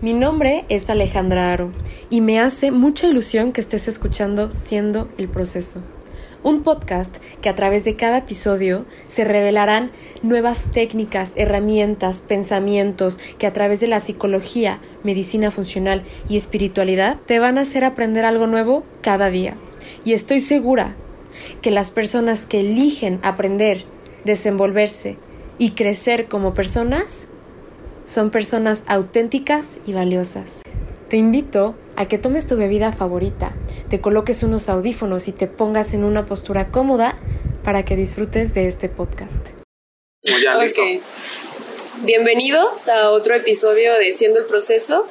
Mi nombre es Alejandra Aro y me hace mucha ilusión que estés escuchando Siendo el Proceso, un podcast que a través de cada episodio se revelarán nuevas técnicas, herramientas, pensamientos que a través de la psicología, medicina funcional y espiritualidad te van a hacer aprender algo nuevo cada día. Y estoy segura que las personas que eligen aprender, desenvolverse y crecer como personas son personas auténticas y valiosas. Te invito a que tomes tu bebida favorita, te coloques unos audífonos y te pongas en una postura cómoda para que disfrutes de este podcast. Ya, listo. Bienvenidos a otro episodio de Siendo el Proceso.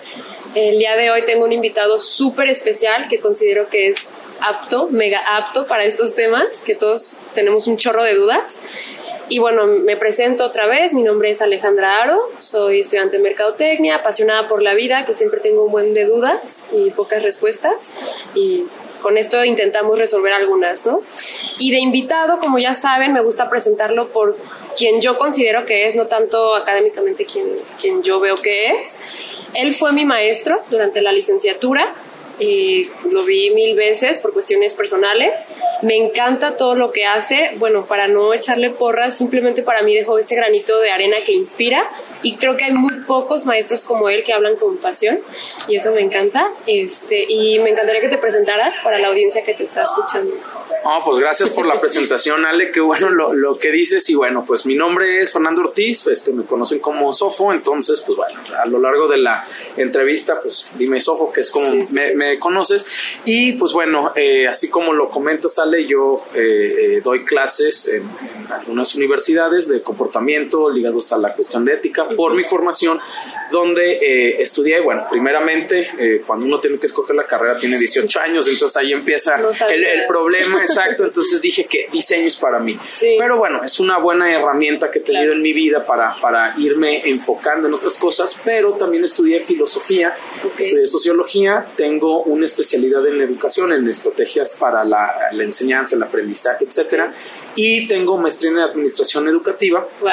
El día de hoy tengo un invitado súper especial que considero que es apto, mega apto para estos temas, que todos tenemos un chorro de dudas. Y bueno, me presento otra vez, mi nombre es Alejandra Aro, soy estudiante de Mercadotecnia, apasionada por la vida, que siempre tengo un buen de dudas y pocas respuestas. Y con esto intentamos resolver algunas, ¿no? Y de invitado, como ya saben, me gusta presentarlo por quien yo considero que es, no tanto académicamente quien, quien yo veo que es. Él fue mi maestro durante la licenciatura, y lo vi mil veces por cuestiones personales. Me encanta todo lo que hace. Bueno, para no echarle porras, simplemente para mí dejó ese granito de arena que inspira y creo que hay muy pocos maestros como él que hablan con pasión y eso me encanta. Este, y me encantaría que te presentaras para la audiencia que te está escuchando. Oh, pues gracias por la presentación, Ale. Qué bueno lo, lo, que dices. Y bueno, pues mi nombre es Fernando Ortiz. Este, me conocen como Sofo. Entonces, pues bueno, a lo largo de la entrevista, pues dime Sofo, que es como Me, me, conoces. Y pues bueno, eh, así como lo comentas, Ale, yo eh, eh, doy clases en, en, algunas universidades de comportamiento ligados a la cuestión de ética por mi formación donde eh, estudié, bueno, primeramente, eh, cuando uno tiene que escoger la carrera tiene 18 años, entonces ahí empieza no el, el, problema exacto, entonces dije que diseño es para mí. Sí. Pero bueno, es una buena herramienta que he tenido claro. en mi vida para, para irme enfocando en otras cosas, pero también estudié filosofía, okay. estudié sociología, tengo una especialidad en educación, en estrategias para la, la enseñanza, el aprendizaje, etcétera. Y tengo maestría en administración educativa. Wow.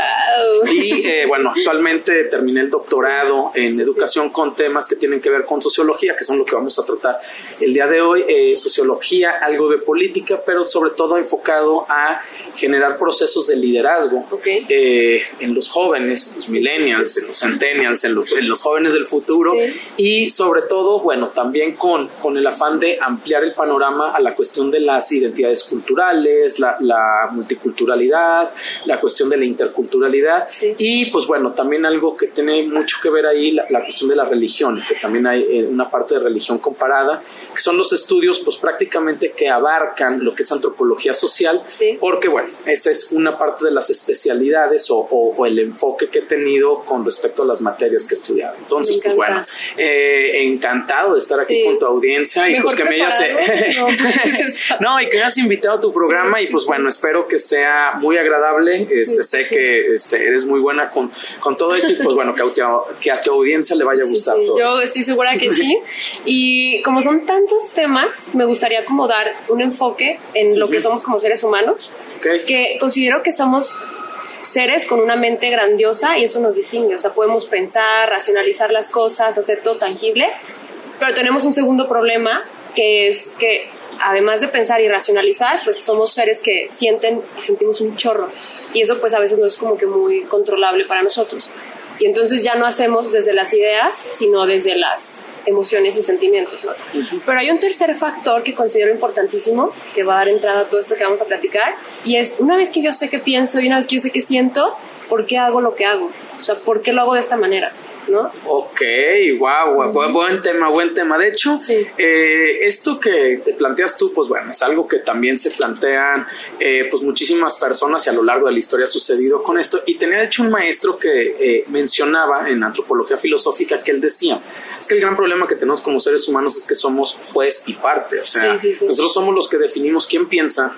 Y eh, bueno, actualmente terminé el doctorado en educación con temas que tienen que ver con sociología, que son lo que vamos a tratar el día de hoy. Eh, sociología, algo de política, pero sobre todo enfocado a generar procesos de liderazgo okay. eh, en los jóvenes, los millennials, en los centennials, en los, en los jóvenes del futuro. Sí. Y sobre todo, bueno, también con, con el afán de ampliar el panorama a la cuestión de las identidades culturales, la, la multiculturalidad, la cuestión de la interculturalidad sí. y pues bueno, también algo que tiene mucho que ver ahí, la, la cuestión de las religiones, que también hay eh, una parte de religión comparada, que son los estudios pues prácticamente que abarcan lo que es antropología social, sí. porque bueno, esa es una parte de las especialidades o, o, o, el enfoque que he tenido con respecto a las materias que he estudiado. Entonces, pues bueno, eh, encantado de estar aquí sí. con tu audiencia y Mejor pues que me hayas... no, no, y que me hayas invitado a tu programa y pues bueno, espero que sea muy agradable. Este, sé que este, eres muy buena con, con todo esto y pues bueno, que que a tu audiencia le vaya a gustar sí, todo. Yo esto. estoy segura que sí. Y como son tantos temas, me gustaría como dar un enfoque en lo uh -huh. que somos como seres humanos, okay. que considero que somos seres con una mente grandiosa y eso nos distingue. O sea, podemos pensar, racionalizar las cosas, hacer todo tangible, pero tenemos un segundo problema que es que además de pensar y racionalizar, pues somos seres que sienten y sentimos un chorro. Y eso pues a veces no es como que muy controlable para nosotros. Y entonces ya no hacemos desde las ideas, sino desde las emociones y sentimientos. ¿no? Uh -huh. Pero hay un tercer factor que considero importantísimo, que va a dar entrada a todo esto que vamos a platicar, y es una vez que yo sé qué pienso y una vez que yo sé qué siento, ¿por qué hago lo que hago? O sea, ¿por qué lo hago de esta manera? ¿No? Ok, wow, wow buen, buen, tema, buen tema. De hecho, sí. eh, esto que te planteas tú, pues bueno, es algo que también se plantean eh, pues muchísimas personas y a lo largo de la historia ha sucedido con esto. Y tenía de hecho un maestro que eh, mencionaba en antropología filosófica que él decía, es que el gran problema que tenemos como seres humanos es que somos juez y parte, o sea, sí, nosotros somos los que definimos quién piensa,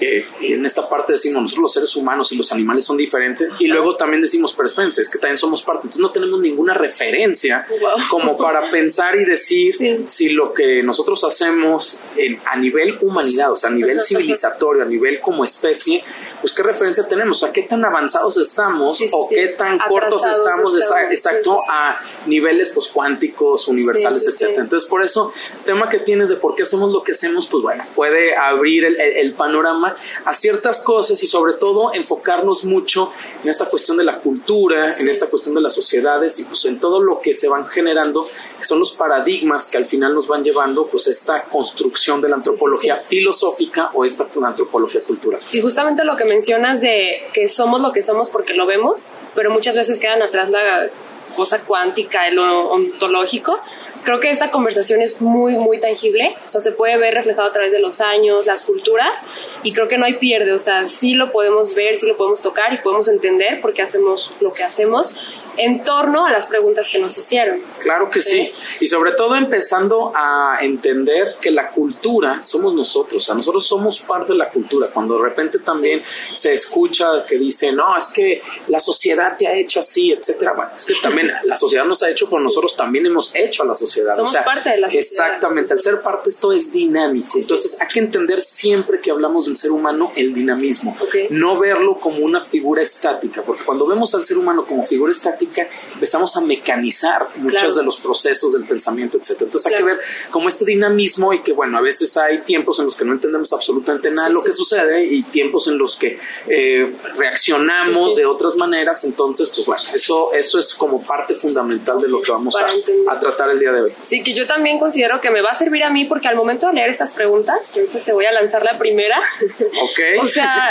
eh, en esta parte decimos, nosotros los seres humanos y los animales son diferentes, y luego también decimos, pero espérense, es que también somos parte, entonces no tenemos ninguna referencia como para pensar y decir si lo que nosotros hacemos a nivel humanidad, o sea, a nivel civilizatorio, a nivel como especie, pues qué referencia tenemos, a qué tan avanzados estamos o qué tan cortos estamos, exacto, a niveles pues cuánticos, universales, etcétera. Entonces, por eso, tema que tienes de por qué hacemos lo que hacemos, pues bueno, puede abrir el, panorama a ciertas cosas y sobre todo enfocarnos mucho en esta cuestión de la cultura, en esta cuestión de las sociedades y pues en todo lo que se van generando, que son los paradigmas que al final nos van llevando pues esta construcción de la antropología filosófica o esta antropología cultural. Y justamente lo que mencionas de que somos lo que somos porque lo vemos, pero muchas veces quedan atrás la cosa cuántica, lo ontológico. Creo que esta conversación es muy, muy tangible, o sea, se puede ver reflejado a través de los años, las culturas, y creo que no hay pierde, o sea, sí lo podemos ver, sí lo podemos tocar y podemos entender por qué hacemos lo que hacemos, en torno a las preguntas que nos hicieron. Claro que sí. Y sobre todo empezando a entender que la cultura somos nosotros, o sea, nosotros somos parte de la cultura. Cuando de repente también se escucha que dice, no, es que la sociedad te ha hecho así, etcétera. Bueno, es que también la sociedad nos ha hecho, pero nosotros también hemos hecho a la sociedad. Somos parte de la sociedad. Exactamente, al ser parte esto es dinámico. Entonces hay que entender siempre que hablamos del ser humano el dinamismo. No verlo como una figura estática, porque cuando vemos al ser humano como figura estática, empezamos a mecanizar muchos de los procesos del pensamiento, etc. Entonces hay que ver como este dinamismo y que, bueno, a veces hay tiempos en los que no entendemos absolutamente nada de lo que sucede y tiempos en los que eh, reaccionamos de otras maneras. Entonces, pues bueno, eso, eso es como parte fundamental de lo que vamos a, tratar el día de hoy. Sí, que yo también considero que me va a servir a mí porque al momento de leer estas preguntas, que ahorita te voy a lanzar la primera. Ok. o sea,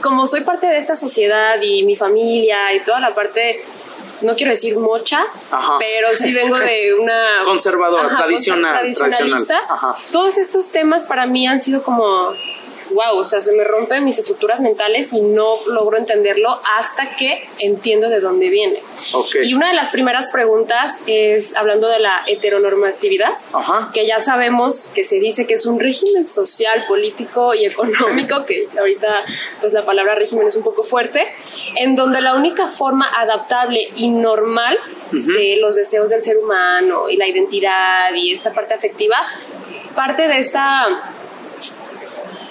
como soy parte de esta sociedad y mi familia y toda la parte no quiero decir mocha, pero sí vengo de una... Conservadora, tradicional, tradicionalista. Todos estos temas para mí han sido como wow, o sea, se me rompen mis estructuras mentales y no logro entenderlo hasta que entiendo de dónde viene. Y una de las primeras preguntas es hablando de la heteronormatividad, que ya sabemos que se dice que es un régimen social, político y económico, que ahorita pues la palabra régimen es un poco fuerte, en donde la única forma adaptable y normal de los deseos del ser humano y la identidad y esta parte afectiva parte de esta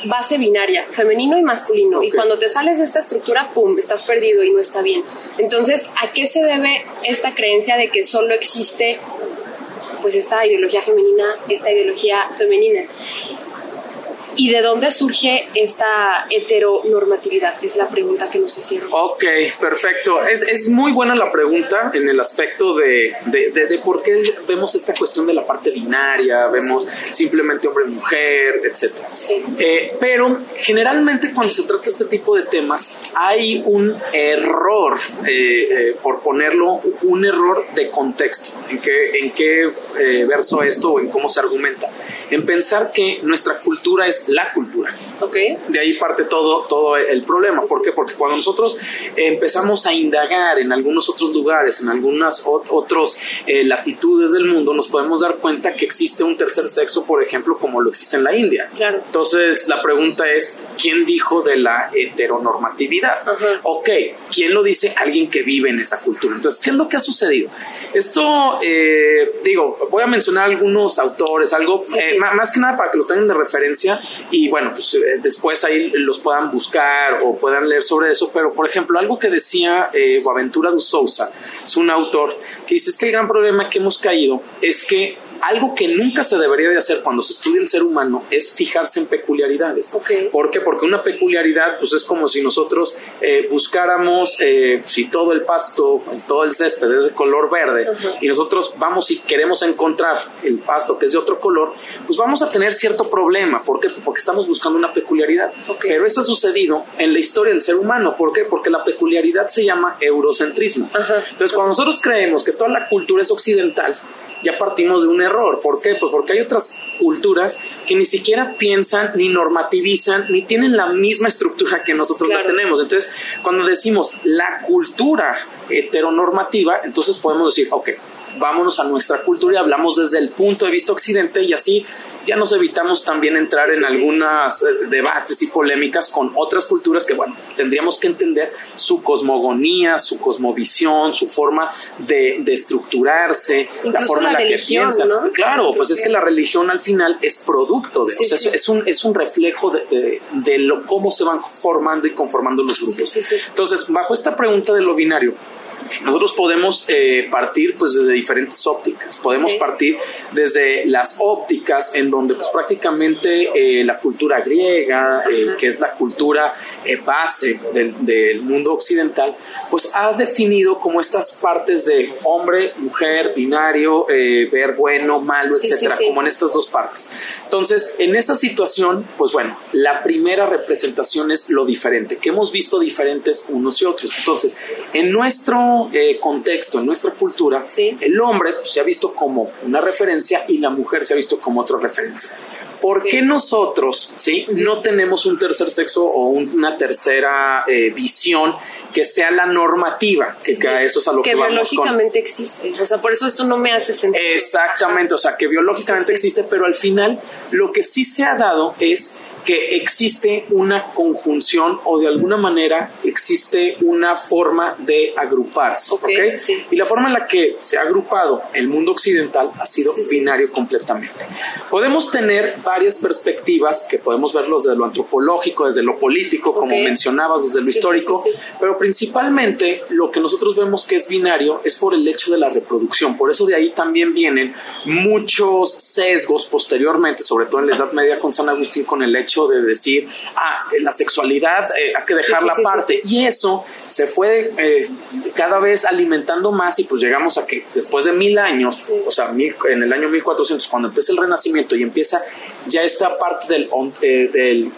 base binaria, femenino y masculino. Y cuando te sales de esta estructura, ¡pum!, estás perdido y no está bien. Entonces, ¿a qué se debe esta creencia de que solo existe pues esta ideología femenina, esta ideología femenina? ¿Y de dónde surge esta heteronormatividad? Es la pregunta que nos hicieron. Ok, perfecto. Es, es muy buena la pregunta en el aspecto de, de, de, por qué vemos esta cuestión de la parte binaria, vemos simplemente hombre-mujer, etc. Sí. Eh, pero generalmente cuando se trata este tipo de temas hay un error, eh, eh, por ponerlo, un error de contexto. ¿En qué, en qué verso esto o en cómo se argumenta? En pensar que nuestra cultura es la cultura. Okay. De ahí parte todo, todo el problema. ¿Por qué? Porque cuando nosotros empezamos a indagar en algunos otros lugares, en algunas otras eh, latitudes del mundo, nos podemos dar cuenta que existe un tercer sexo, por ejemplo, como lo existe en la India. Claro. Entonces, la pregunta es, ¿quién dijo de la heteronormatividad? Ok, ¿quién lo dice? Alguien que vive en esa cultura. Entonces, ¿qué es lo que ha sucedido? Esto, eh, digo, voy a mencionar algunos autores, algo eh, más que nada para que lo tengan de referencia y bueno, pues eh, después ahí los puedan buscar o puedan leer sobre eso. Pero, por ejemplo, algo que decía eh, Boaventura de Sousa, es un autor que dice es que el gran problema que hemos caído es que algo que nunca se debería de hacer cuando se estudia el ser humano es fijarse en peculiaridades. ¿Por qué? Porque una peculiaridad pues es como si nosotros eh, buscáramos eh, si todo el pasto, todo el césped es de color verde y nosotros vamos y queremos encontrar el pasto que es de otro color, pues vamos a tener cierto problema. ¿Por qué? Porque estamos buscando una peculiaridad. Pero eso ha sucedido en la historia del ser humano. ¿Por qué? Porque la peculiaridad se llama eurocentrismo. Entonces cuando nosotros creemos que toda la cultura es occidental, ya partimos de un error. ¿Por qué? Pues porque hay otras culturas que ni siquiera piensan, ni normativizan, ni tienen la misma estructura que nosotros la tenemos. Entonces, cuando decimos la cultura heteronormativa, entonces podemos decir, ok, vámonos a nuestra cultura y hablamos desde el punto de vista occidente y así ya nos evitamos también entrar en algunos eh, debates y polémicas con otras culturas que, bueno, tendríamos que entender su cosmogonía, su cosmovisión, su forma de, estructurarse, la forma en la, que piensan. Claro, pues es que la religión al final es producto de, o sea, es, un, es un reflejo de, de, lo, cómo se van formando y conformando los grupos. Entonces, bajo esta pregunta de lo binario, nosotros podemos eh, partir pues desde diferentes ópticas. Podemos partir desde las ópticas en donde pues prácticamente eh, la cultura griega, eh, que es la cultura base del, mundo occidental, pues ha definido como estas partes de hombre, mujer, binario, ver bueno, malo, etcétera, como en estas dos partes. Entonces, en esa situación, pues bueno, la primera representación es lo diferente, que hemos visto diferentes unos y otros. Entonces, en nuestro eh, contexto, en nuestra cultura, el hombre pues, se ha visto como una referencia y la mujer se ha visto como otra referencia. ¿Por qué nosotros ¿sí? no tenemos un tercer sexo o una tercera eh, visión que sea la normativa? Que, eso es a lo que, que biológicamente existe. O sea, por eso esto no me hace sentido. Exactamente, o sea, que biológicamente existe, pero al final lo que sí se ha dado es que existe una conjunción o de alguna manera existe una forma de agruparse. Y la forma en la que se ha agrupado el mundo occidental ha sido binario completamente. Podemos tener varias perspectivas que podemos verlos desde lo antropológico, desde lo político, como mencionabas, desde lo histórico, pero principalmente lo que nosotros vemos que es binario es por el hecho de la reproducción. Por eso de ahí también vienen muchos sesgos posteriormente, sobre todo en la Edad Media con San Agustín, con el hecho de decir, ah, la sexualidad eh, hay que dejarla aparte. y eso se fue eh, cada vez alimentando más y pues llegamos a que después de mil años, o sea, en el año 1400, cuando empieza el Renacimiento y empieza ya esta parte del, eh, del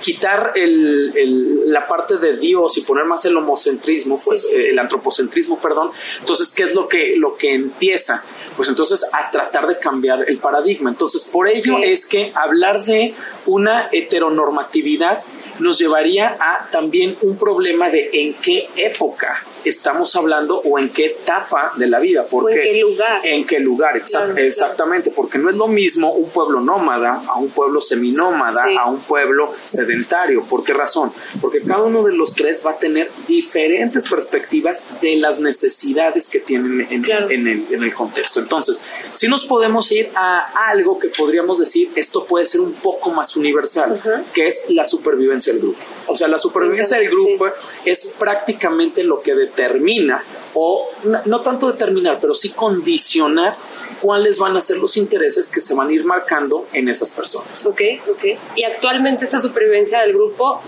quitar el, la parte de Dios y poner más el homocentrismo, pues el antropocentrismo, perdón. Entonces, ¿qué es lo que, lo que empieza? Pues entonces a tratar de cambiar el paradigma. Entonces, por ello es que hablar de una heteronormatividad nos llevaría a también un problema de en qué época estamos hablando o en qué etapa de la vida. Porque, ¿En qué lugar? En qué lugar, exactamente, porque no es lo mismo un pueblo nómada a un pueblo seminómada, a un pueblo sedentario. ¿Por qué razón? Porque cada uno de los tres va a tener diferentes perspectivas de las necesidades que tienen en, el, contexto. Entonces, si nos podemos ir a algo que podríamos decir, esto puede ser un poco más universal, que es la supervivencia del grupo. O sea, la supervivencia del grupo es prácticamente lo que determina, o no, tanto determinar, pero sí condicionar cuáles van a ser los intereses que se van a ir marcando en esas personas. Ok, ok. Y actualmente esta supervivencia del grupo,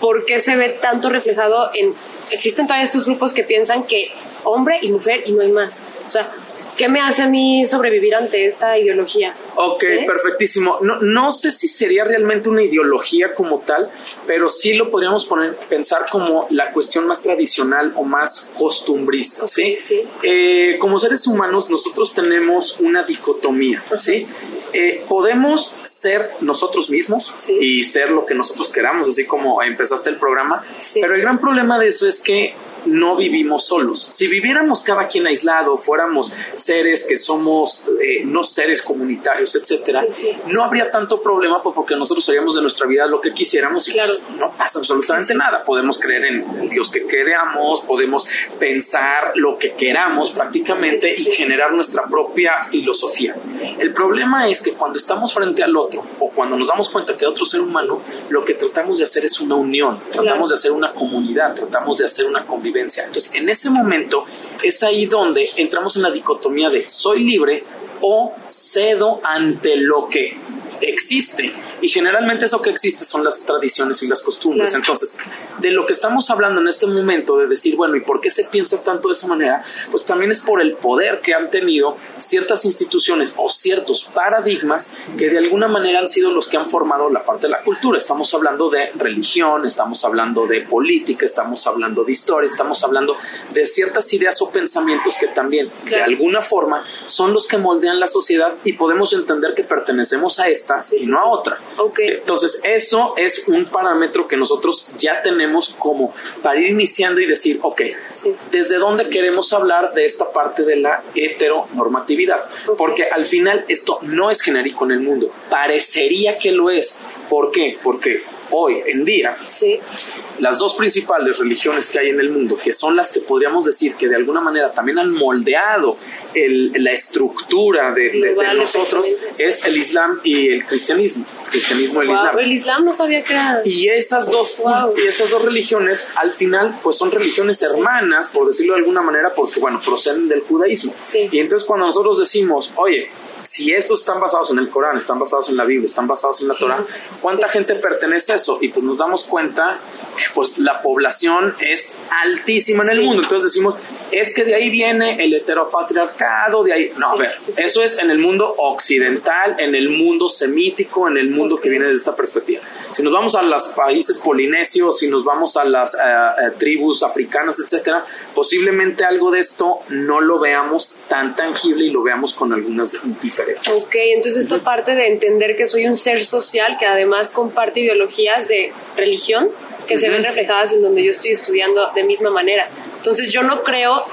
¿por qué se ve tanto reflejado en... Existen todavía estos grupos que piensan que hombre y mujer y no hay más. O sea, ¿Qué me hace a mí sobrevivir ante esta ideología? Ok, perfectísimo. No, no sé si sería realmente una ideología como tal, pero sí lo podríamos poner, pensar como la cuestión más tradicional o más costumbrista. ¿sí? sí. Eh, como seres humanos, nosotros tenemos una dicotomía. ¿sí? Eh, podemos ser nosotros mismos y ser lo que nosotros queramos, así como empezaste el programa, pero el gran problema de eso es que no vivimos solos. Si viviéramos cada quien aislado, fuéramos seres que somos eh, no seres comunitarios, etcétera, no habría tanto problema pues, porque nosotros haríamos de nuestra vida lo que quisiéramos y claro. no pasa absolutamente nada. Podemos creer en el Dios que queramos, podemos pensar lo que queramos prácticamente y generar nuestra propia filosofía. El problema es que cuando estamos frente al otro o cuando nos damos cuenta que otro ser humano, lo que tratamos de hacer es una unión, tratamos de hacer una comunidad, tratamos de hacer una convivencia entonces, en ese momento es ahí donde entramos en la dicotomía de soy libre o cedo ante lo que existe. Y generalmente eso que existe son las tradiciones y las costumbres. Entonces, de lo que estamos hablando en este momento, de decir, bueno, ¿y por qué se piensa tanto de esa manera? Pues también es por el poder que han tenido ciertas instituciones o ciertos paradigmas que de alguna manera han sido los que han formado la parte de la cultura. Estamos hablando de religión, estamos hablando de política, estamos hablando de historia, estamos hablando de ciertas ideas o pensamientos que también de alguna forma son los que moldean la sociedad y podemos entender que pertenecemos a esta y no a otra. Okay. Entonces, eso es un parámetro que nosotros ya tenemos tenemos como para ir iniciando y decir, ok, ¿desde dónde queremos hablar de esta parte de la heteronormatividad? Porque al final esto no es genérico en el mundo, parecería que lo es. ¿Por qué? Porque hoy en día, sí. las dos principales religiones que hay en el mundo, que son las que podríamos decir que de alguna manera también han moldeado la estructura de, nosotros, es el Islam y el cristianismo. El cristianismo y el Islam. El Islam no sabía que era. Y esas dos, y esas dos religiones, al final, pues son religiones hermanas, por decirlo de alguna manera, porque, bueno, proceden del judaísmo. Y entonces cuando nosotros decimos, oye, si estos están basados en el Corán, están basados en la Biblia, están basados en la Torah, ¿cuánta gente pertenece a eso? Y pues nos damos cuenta que pues la población es altísima en el mundo. Entonces decimos, es que de ahí viene el heteropatriarcado, de ahí... No, a ver, eso es en el mundo occidental, en el mundo semítico, en el mundo que viene de esta perspectiva. Si nos vamos a los países polinesios, si nos vamos a las eh, tribus africanas, etcétera, posiblemente algo de esto no lo veamos tan tangible y lo veamos con algunas diferencias. Ok, entonces esto parte de entender que soy un ser social que además comparte ideologías de religión que se ven reflejadas en donde yo estoy estudiando de misma manera. Entonces yo no creo,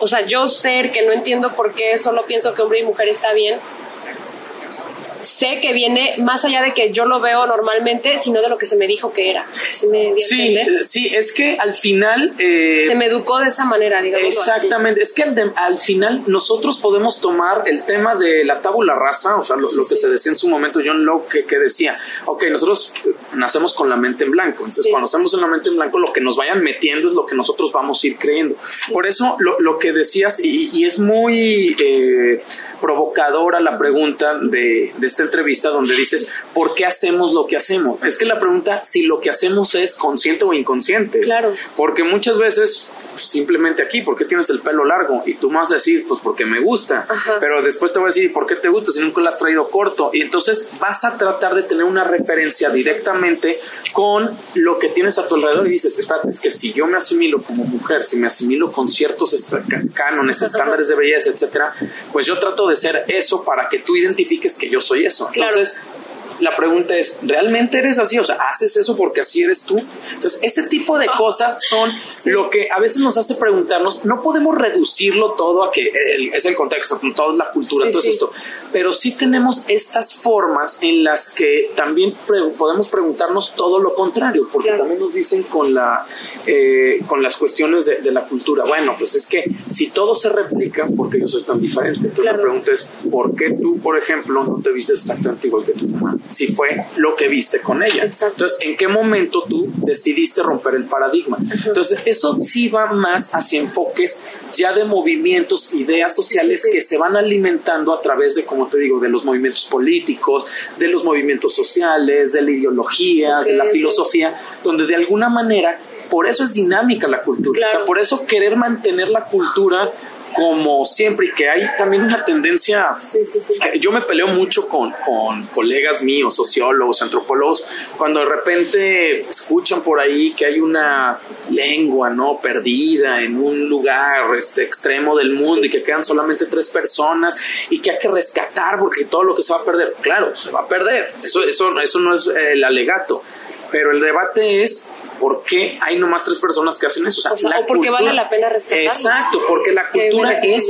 o sea, yo ser que no entiendo por qué solo pienso que hombre y mujer está bien, sé que viene más allá de que yo lo veo normalmente, sino de lo que se me dijo que era. sí, sí, es que al final... Eh, se me educó de esa manera, digamos. Exactamente, es que al, final nosotros podemos tomar el tema de la tabula rasa, o sea, lo, que se decía en su momento John Locke, que, decía, ok, nosotros nacemos con la mente en blanco, entonces cuando estamos en la mente en blanco, lo que nos vayan metiendo es lo que nosotros vamos a ir creyendo. Por eso lo, que decías, y, es muy... Eh, provocadora la pregunta de, de, esta entrevista donde dices, ¿por qué hacemos lo que hacemos? Es que la pregunta, si lo que hacemos es consciente o inconsciente. Claro. Porque muchas veces, simplemente aquí, ¿por qué tienes el pelo largo? Y tú me vas a decir, pues porque me gusta. Pero después te voy a decir, ¿por qué te gusta si nunca lo has traído corto? Y entonces vas a tratar de tener una referencia directamente con lo que tienes a tu alrededor y dices, espérate, es que si yo me asimilo como mujer, si me asimilo con ciertos cánones, estándares de belleza, etcétera, pues yo trato de ser eso para que tú identifiques que yo soy eso. Entonces, la pregunta es, ¿realmente eres así? O sea, ¿haces eso porque así eres tú? Entonces, ese tipo de cosas son lo que a veces nos hace preguntarnos, no podemos reducirlo todo a que es el contexto, todo es la cultura, todo esto, pero sí tenemos estas formas en las que también podemos preguntarnos todo lo contrario, porque también nos dicen con, la, eh, con las cuestiones de, la cultura, bueno, pues es que si todo se replica, ¿por qué yo soy tan diferente? Entonces la pregunta es, ¿por qué tú, por ejemplo, no te vistes exactamente igual que tu mamá? Si fue lo que viste con ella. Entonces, ¿en qué momento tú decidiste romper el paradigma? Entonces, eso sí va más hacia enfoques ya de movimientos, ideas sociales que se van alimentando a través de, como te digo, de los movimientos políticos, de los movimientos sociales, de la ideología, de la filosofía, donde de alguna manera por eso es dinámica la cultura. O sea, por eso querer mantener la cultura como siempre y que hay también una tendencia, eh, yo me peleo mucho con, con, colegas míos, sociólogos, antropólogos, cuando de repente escuchan por ahí que hay una lengua, ¿no? Perdida en un lugar este, extremo del mundo y que quedan solamente tres personas y que hay que rescatar porque todo lo que se va a perder, claro, se va a perder, eso, eso, eso no es el alegato, pero el debate es ¿por qué hay nomás tres personas que hacen eso? O sea, porque vale la pena respetarlo. Exacto, porque la cultura es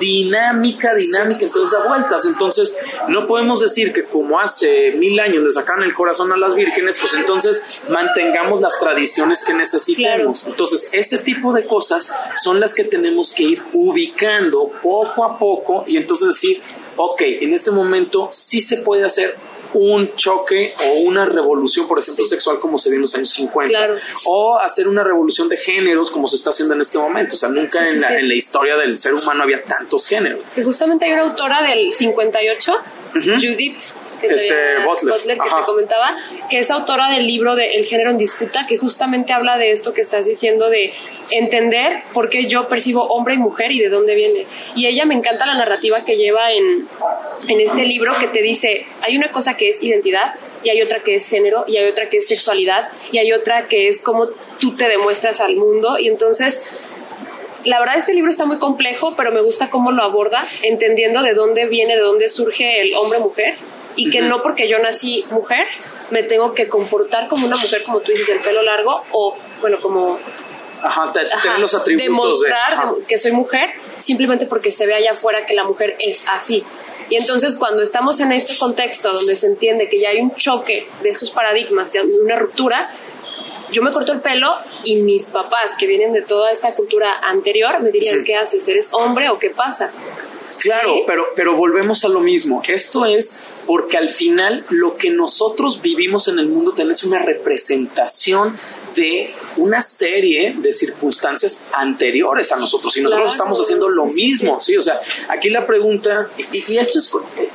dinámica, dinámica, entonces da vueltas. Entonces, no podemos decir que como hace mil años le sacaron el corazón a las vírgenes, pues entonces mantengamos las tradiciones que necesitamos. Entonces, ese tipo de cosas son las que tenemos que ir ubicando poco a poco y entonces decir, ok, en este momento sí se puede hacer un choque o una revolución, por ejemplo, sexual como se vio en los años 50. O hacer una revolución de géneros como se está haciendo en este momento. O sea, nunca en, la, en, la, historia del ser humano había tantos géneros. Que justamente hay una autora del 58, Judith este, Butler, que te comentaba, que es autora del libro de El género en disputa, que justamente habla de esto que estás diciendo, de entender por qué yo percibo hombre y mujer y de dónde viene. Y ella me encanta la narrativa que lleva en, en este libro que te dice, hay una cosa que es identidad, y hay otra que es género, y hay otra que es sexualidad, y hay otra que es cómo tú te demuestras al mundo. Y entonces, la verdad este libro está muy complejo, pero me gusta cómo lo aborda, entendiendo de dónde viene, de dónde surge el hombre-mujer y que no porque yo nací mujer me tengo que comportar como una mujer, como tú dices, el pelo largo o, bueno, como Ajá, tener los atributos. Demostrar que soy mujer simplemente porque se ve allá afuera que la mujer es así. Y entonces cuando estamos en este contexto donde se entiende que ya hay un choque de estos paradigmas, de una ruptura, yo me corto el pelo y mis papás que vienen de toda esta cultura anterior me dirían, ¿qué haces? ¿Eres hombre o qué pasa? Claro, pero, pero volvemos a lo mismo. Esto es porque al final lo que nosotros vivimos en el mundo es una representación de una serie de circunstancias anteriores a nosotros y nosotros estamos haciendo lo mismo, sí, o sea, aquí la pregunta y, esto es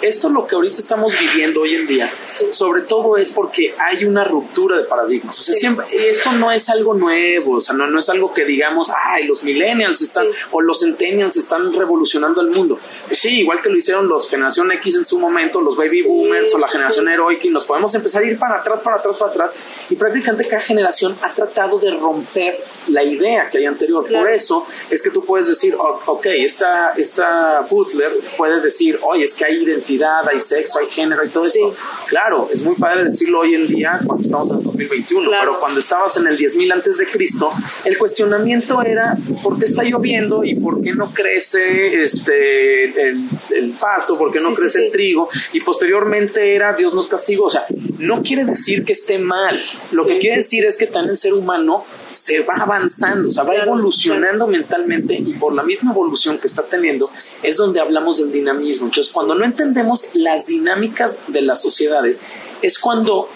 esto lo que ahorita estamos viviendo hoy en día, sobre todo es porque hay una ruptura de paradigmas, o sea, siempre esto no es algo nuevo, o sea, no, no es algo que digamos, ay, los millennials están o los centennials están revolucionando el mundo. Pues sí, igual que lo hicieron los generación X en su momento, los baby boomers o la generación heroica y nos podemos empezar a ir para atrás, para atrás, para atrás y prácticamente cada generación ha tratado de romper la idea que hay anterior. Por eso es que tú puedes decir, ok, esta, esta Butler puede decir, oye, es que hay identidad, hay sexo, hay género y todo esto. Claro, es muy padre decirlo hoy en día cuando estamos en 2021, pero cuando estabas en el 10.000 antes de Cristo, el cuestionamiento era, ¿por qué está lloviendo y por qué no crece este, el, pasto, por qué no crece el trigo? Y posteriormente era, Dios nos castigó. O sea, no quiere decir que esté mal. Lo que quiere decir es que también el ser humano se va avanzando, o sea, va evolucionando mentalmente y por la misma evolución que está teniendo es donde hablamos del dinamismo. Entonces, cuando no entendemos las dinámicas de las sociedades, es cuando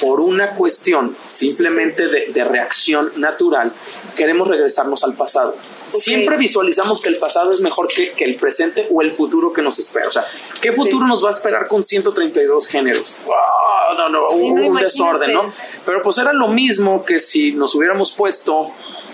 por una cuestión simplemente de, reacción natural, queremos regresarnos al pasado. Siempre visualizamos que el pasado es mejor que, el presente o el futuro que nos espera. O sea, ¿qué futuro nos va a esperar con 132 géneros? no, no, un, desorden, ¿no? Pero pues era lo mismo que si nos hubiéramos puesto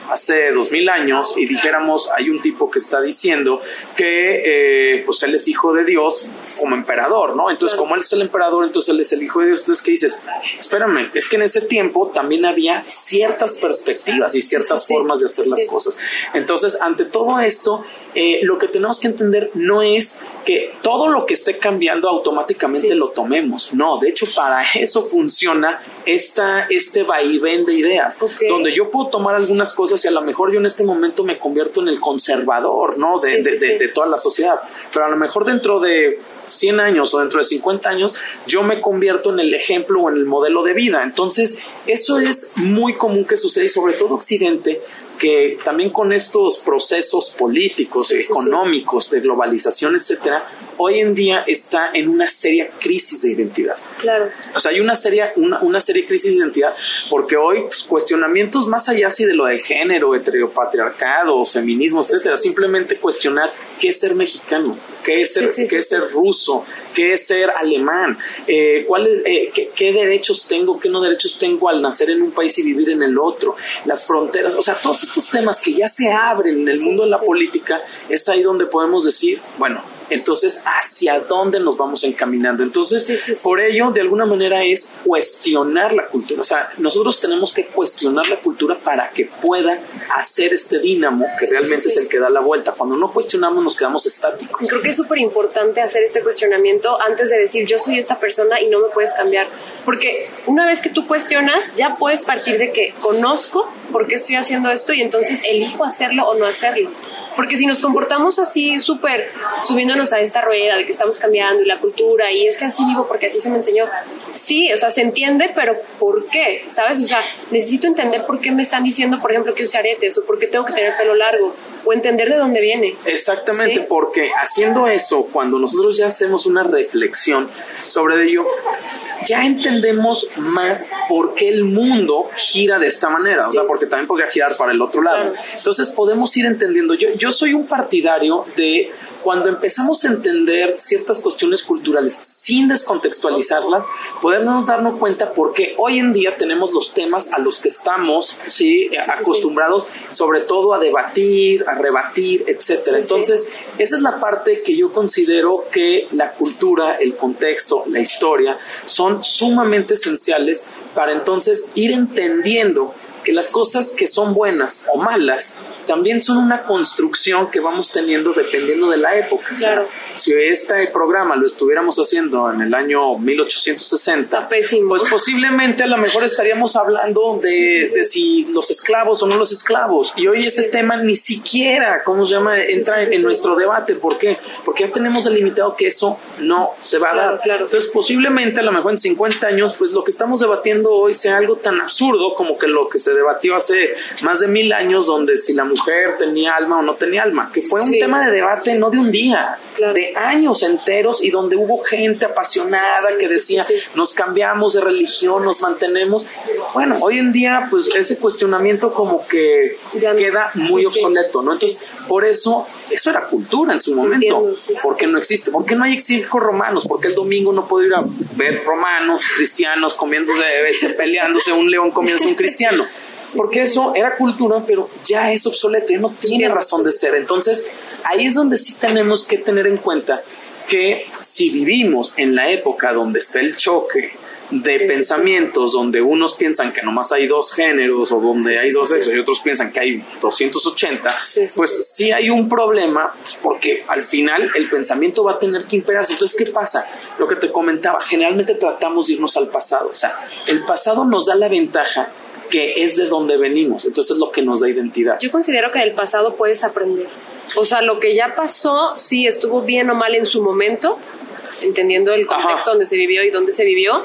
hace dos mil años y dijéramos, hay un tipo que está diciendo que eh, pues él es hijo de Dios como emperador, ¿no? Entonces, como él es el emperador, entonces él es el hijo de Dios. Entonces, ¿qué dices? Espérame, es que en ese tiempo también había ciertas perspectivas y ciertas formas de hacer las cosas. Entonces, ante todo esto, eh, lo que tenemos que entender no es que todo lo que esté cambiando automáticamente lo tomemos. No, de hecho, para eso funciona esta, este vaivén de ideas, donde yo puedo tomar algunas cosas y a lo mejor yo en este momento me convierto en el conservador, ¿no? De, de toda la sociedad. Pero a lo mejor dentro de 100 años o dentro de 50 años, yo me convierto en el ejemplo o en el modelo de vida. Entonces, eso es muy común que sucede y sobre todo Occidente que también con estos procesos políticos, económicos, de globalización, etcétera, hoy en día está en una seria crisis de identidad. Claro. O sea, hay una seria, una, una seria crisis de identidad porque hoy pues, cuestionamientos más allá así de lo del género, heteropatriarcado, feminismo, etcétera, simplemente cuestionar qué es ser mexicano, qué es ser, qué es ser ruso, qué es ser alemán, eh, cuáles, eh, qué, qué, derechos tengo, qué no derechos tengo al nacer en un país y vivir en el otro, las fronteras, o sea, todos estos temas que ya se abren en el mundo de la política, es ahí donde podemos decir, bueno, entonces, ¿hacia dónde nos vamos encaminando? Entonces, por ello, de alguna manera es cuestionar la cultura. O sea, nosotros tenemos que cuestionar la cultura para que pueda hacer este dínamo que realmente es el que da la vuelta. Cuando no cuestionamos, nos quedamos estáticos. Creo que es súper importante hacer este cuestionamiento antes de decir yo soy esta persona y no me puedes cambiar. Porque una vez que tú cuestionas, ya puedes partir de que conozco por qué estoy haciendo esto y entonces elijo hacerlo o no hacerlo. Porque si nos comportamos así súper subiéndonos a esta rueda de que estamos cambiando y la cultura y es que así vivo porque así se me enseñó. Sí, o sea, se entiende, pero ¿por qué? ¿Sabes? O sea, necesito entender por qué me están diciendo, por ejemplo, que use aretes o por qué tengo que tener pelo largo o entender de dónde viene. Exactamente, porque haciendo eso, cuando nosotros ya hacemos una reflexión sobre ello, ya entendemos más por qué el mundo gira de esta manera, o sea, porque también podría girar para el otro lado. Entonces podemos ir entendiendo. Yo, yo soy un partidario de cuando empezamos a entender ciertas cuestiones culturales sin descontextualizarlas, podemos darnos cuenta porque hoy en día tenemos los temas a los que estamos ¿sí? acostumbrados, sobre todo a debatir, a rebatir, etcétera. Entonces, esa es la parte que yo considero que la cultura, el contexto, la historia son sumamente esenciales para entonces ir entendiendo que las cosas que son buenas o malas también son una construcción que vamos teniendo dependiendo de la época. Claro. si este programa lo estuviéramos haciendo en el año 1860, Está pésimo. pues posiblemente a lo mejor estaríamos hablando de, de si los esclavos o no los esclavos. Y hoy ese tema ni siquiera, ¿cómo se llama?, entra en, en nuestro debate. ¿Por qué? Porque ya tenemos delimitado que eso no se va a Claro, dar. claro. Entonces, posiblemente a lo mejor en 50 años, pues lo que estamos debatiendo hoy sea algo tan absurdo como que lo que se debatió hace más de mil años, donde si la mujer tenía alma o no tenía alma, que fue un Sí. tema de debate no de un día, Claro. de años enteros y donde hubo gente apasionada que decía, nos cambiamos de religión, nos mantenemos. Bueno, hoy en día, pues ese cuestionamiento como que Ya no. queda muy obsoleto, ¿no? Entonces, por eso, eso era cultura en su momento. Entiendo, sí, sí, ¿Por qué no existe? ¿Por qué no hay circos romanos? ¿Por qué el domingo no puedo ir a ver romanos, cristianos comiendo, este, peleándose, un león comiéndose un cristiano? Porque eso era cultura, pero ya es obsoleto, ya no tiene razón de ser. Entonces, ahí es donde sí tenemos que tener en cuenta que si vivimos en la época donde está el choque de sí, pensamientos, donde unos piensan que nomás hay dos géneros o donde hay dos sexos y otros piensan que hay 280, Sí, sí, pues sí. hay un problema porque al final el pensamiento va a tener que imperarse. Entonces, ¿qué pasa? Lo que te comentaba, generalmente tratamos de irnos al pasado. O sea, el pasado nos da la ventaja que es de donde venimos. Entonces es lo que nos da identidad. Yo considero que del pasado puedes aprender. O sea, lo que ya pasó, sí, estuvo bien o mal en su momento, entendiendo el contexto Ajá. donde se vivió y dónde se vivió,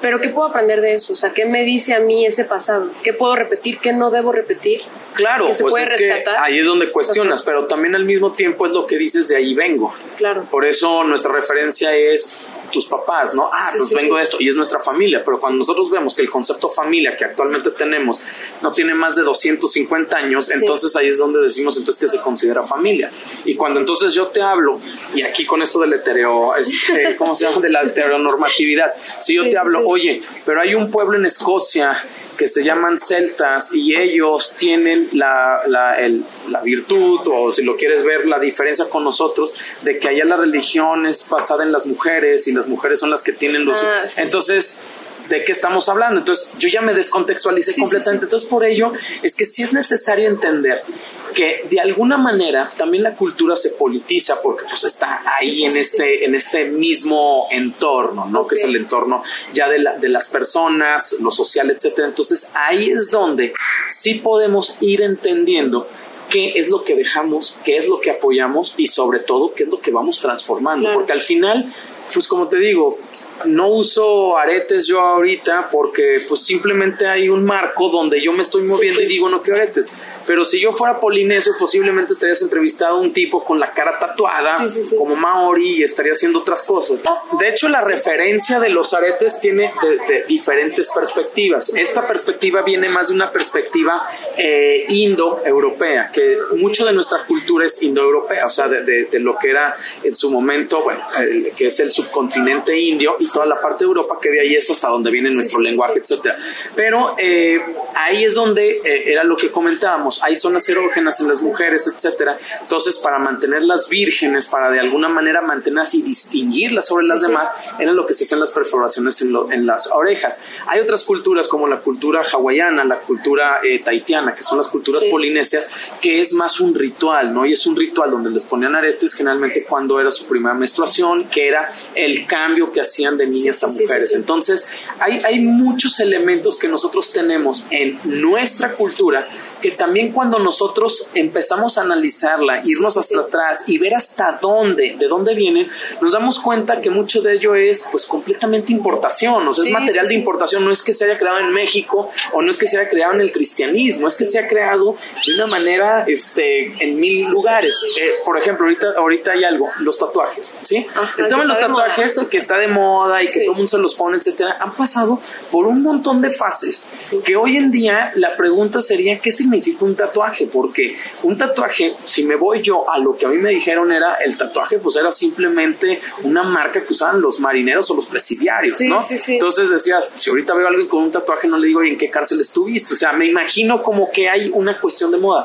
pero ¿qué puedo aprender de eso? O sea, ¿qué me dice a mí ese pasado? ¿Qué puedo repetir? ¿Qué no debo repetir? Claro, se pues puede es rescatar. que ahí es donde cuestionas, pero también al mismo tiempo es lo que dices de ahí vengo. Claro. Por eso nuestra referencia es tus papás, ¿no? Ah, Sí, pues sí, vengo de esto y es nuestra familia, pero cuando nosotros vemos que el concepto familia que actualmente tenemos no tiene más de 250 años, entonces ahí es donde decimos entonces que se considera familia. Y cuando entonces yo te hablo, y aquí con esto del hetereo, este, ¿cómo se llama? De la heteronormatividad, si yo te hablo, oye, pero hay un pueblo en Escocia que se llaman celtas y ellos tienen la, la, el- la virtud o si lo quieres ver la diferencia con nosotros de que allá la religión es basada en las mujeres y las mujeres son las que tienen los Ah, sí, sí. ¿De qué estamos hablando? Entonces, yo ya me descontextualicé Sí, completamente. sí, sí. Entonces, por ello, es que sí es necesario entender que de alguna manera también la cultura se politiza porque pues está ahí Sí, sí, en sí, este en este mismo entorno, ¿no? Que es el entorno ya de, la- de las personas, lo social, etcétera. Entonces, ahí es donde sí podemos ir entendiendo qué es lo que dejamos, qué es lo que apoyamos y sobre todo qué es lo que vamos transformando, Claro. porque al final pues como te digo, no uso aretes yo ahorita porque pues simplemente hay un marco donde yo me estoy moviendo sí. y digo no quiero aretes. Pero si yo fuera polinesio, posiblemente estarías entrevistado a un tipo con la cara tatuada, Sí, sí, sí. como Maori, y estaría haciendo otras cosas. De hecho, la referencia de los aretes tiene de, de diferentes perspectivas. Esta perspectiva viene más de una perspectiva eh, indo-europea, que mucho de nuestra cultura es indoeuropea, o sea, de, de- de lo que era en su momento, bueno, el- que es el subcontinente indio y toda la parte de Europa, que de ahí es hasta donde viene nuestro lenguaje, etcétera. Pero eh, ahí es donde eh, era lo que comentábamos, hay zonas erógenas en las mujeres, etcétera. Entonces, para mantenerlas vírgenes, para de alguna manera mantenerlas y distinguirlas sobre Sí, las sí. demás, era lo que se hacían las perforaciones en, lo- en las orejas. Hay otras culturas como la cultura hawaiana, la cultura eh, tahitiana, que son las culturas Sí. polinesias, que es más un ritual, ¿no? Y es un ritual donde les ponían aretes generalmente cuando era su primera menstruación, que era el cambio que hacían de niñas a mujeres. Entonces, hay, hay muchos elementos que nosotros tenemos en nuestra cultura que también cuando nosotros empezamos a analizarla, irnos hasta atrás y ver hasta dónde, de dónde vienen, nos damos cuenta que mucho de ello es pues completamente importación, o sea, Sí, es material sí, de importación, no es que se haya creado en México o no es que se haya creado en el cristianismo, es que se ha creado de una manera este, en mil lugares. Eh, por ejemplo, ahorita, ahorita hay algo, los tatuajes, ¿sí? Ajá, el tema de los está de tatuajes que está de moda y que todo el mundo se los pone, etcétera, han pasado por un montón de fases. Que hoy en día la pregunta sería ¿qué significa un tatuaje? Porque un tatuaje, si me voy yo a lo que a mí me dijeron era el tatuaje, pues era simplemente una marca que usaban los marineros o los presidiarios, Sí, ¿no? sí, sí. Entonces decías, si ahorita veo a alguien con un tatuaje no le digo "¿Y en qué cárcel estuviste, o sea, me imagino como que hay una cuestión de moda.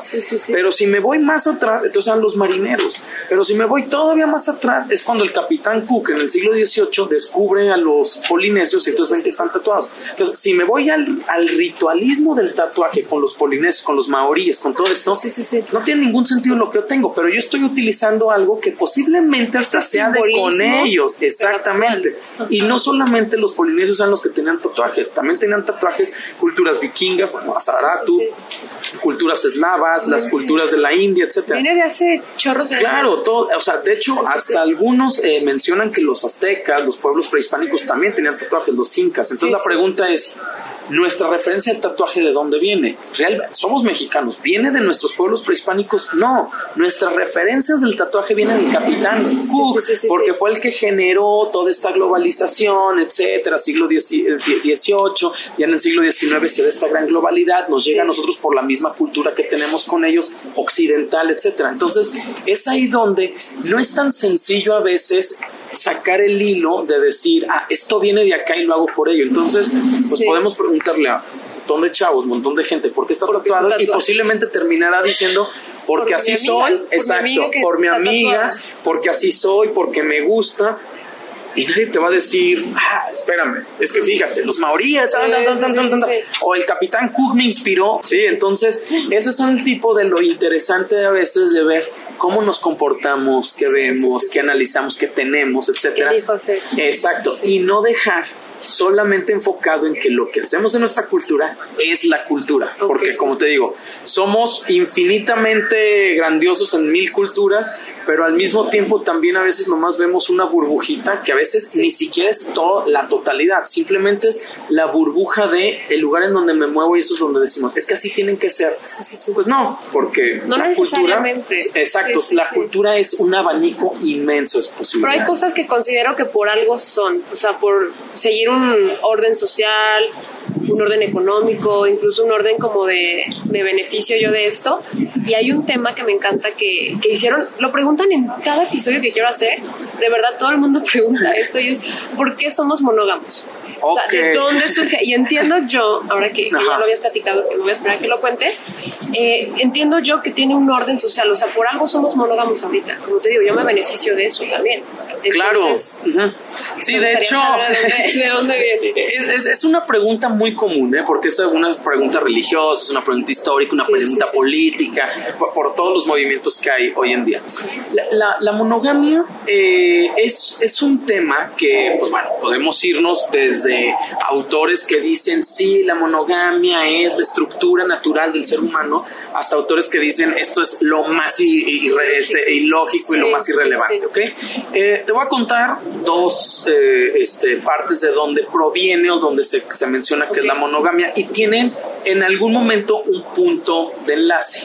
Pero si me voy más atrás, entonces eran los marineros. Pero si me voy todavía más atrás, es cuando el capitán Cook en el siglo XVIII descubre a los polinesios y entonces ven que están tatuados. Entonces, si me voy al, al ritualismo del tatuaje con los polinesios, con los maoríes, con todo esto, Sí, sí, sí. no tiene ningún sentido lo que yo tengo, pero yo estoy utilizando algo que posiblemente hasta Este sea de con ellos, exactamente. Y no solamente los polinesios eran los que tenían tatuajes, también tenían tatuajes culturas vikingas, bueno, Azaratu, culturas eslavas, las culturas de la India, etcétera. Viene de hace chorros de Claro, años. todo, o sea, de hecho, hasta algunos eh, mencionan que los aztecas, los pueblos prehispánicos también tenían tatuajes, los incas. Entonces la pregunta es, ¿nuestra referencia al tatuaje de dónde viene? Real, somos mexicanos, ¿viene de nuestros pueblos prehispánicos? No, nuestras referencias del tatuaje vienen del capitán Cook, sí, sí, sí, porque fue el que generó toda esta globalización, etcétera, siglo XVIII, ya en el siglo XIX se da esta gran globalidad, nos llega a nosotros por la misma cultura que tenemos con ellos, occidental, etcétera. Entonces, es ahí donde no es tan sencillo a veces sacar el hilo de decir, ah, esto viene de acá y lo hago por ello. Entonces, pues Sí. podemos preguntarle a un montón de chavos, un montón de gente, ¿por qué está ¿Por qué tatuado? Y posiblemente terminará diciendo, porque Por así amiga, soy, por exacto, por mi amiga, porque así soy, porque me gusta. Y nadie te va a decir, ah, espérame, es que fíjate, los maoríes, sí, sí. o el capitán Cook me inspiró. Sí, entonces, esos son el tipo de lo interesante a veces de ver cómo nos comportamos, qué vemos, qué analizamos, qué tenemos, ¿Qué etcétera. Exacto, y no dejar solamente enfocado en que lo que hacemos en nuestra cultura es la cultura, porque como te digo, somos infinitamente grandiosos en mil culturas, pero al mismo tiempo también a veces nomás vemos una burbujita que a veces ni siquiera es toda la totalidad, simplemente es la burbuja de el lugar en donde me muevo y eso es donde decimos, es que así tienen que ser. Sí, sí, sí. Pues no, porque No la cultura, exacto, la cultura es un abanico inmenso de Pero posibilidades. hay cosas que considero que por algo son, o sea, por seguir un orden social, un orden económico, incluso un orden como de me beneficio yo de esto. Y hay un tema que me encanta que, que hicieron, lo preguntan en cada episodio que quiero hacer, de verdad todo el mundo pregunta esto es, ¿por qué somos monógamos? O sea, ¿de dónde surge? Y entiendo yo, ahora que, ya lo habías platicado, que me voy a esperar a que lo cuentes, eh, entiendo yo que tiene un orden social, o sea, por algo somos monógamos ahorita. Como te digo, yo me beneficio de eso también. Claro. Entonces, Ujú. Sí, de hecho, ¿De dónde, de dónde viene? es, es- es una pregunta muy común, ¿eh? porque es una pregunta religiosa, es una pregunta histórica, una Sí, pregunta sí, sí. política, por, por todos los movimientos que hay hoy en día. La, la- la monogamia eh, es, es un tema que, pues bueno, podemos irnos desde autores que dicen, sí, la monogamia es la estructura natural del ser humano, hasta autores que dicen, esto es lo más este, ilógico y lo Sí, más sí, irrelevante. sí. ¿ok? Eh, te voy a contar dos eh, este, partes de donde proviene o donde se, se menciona que es la monogamia y tienen en algún momento un punto de enlace.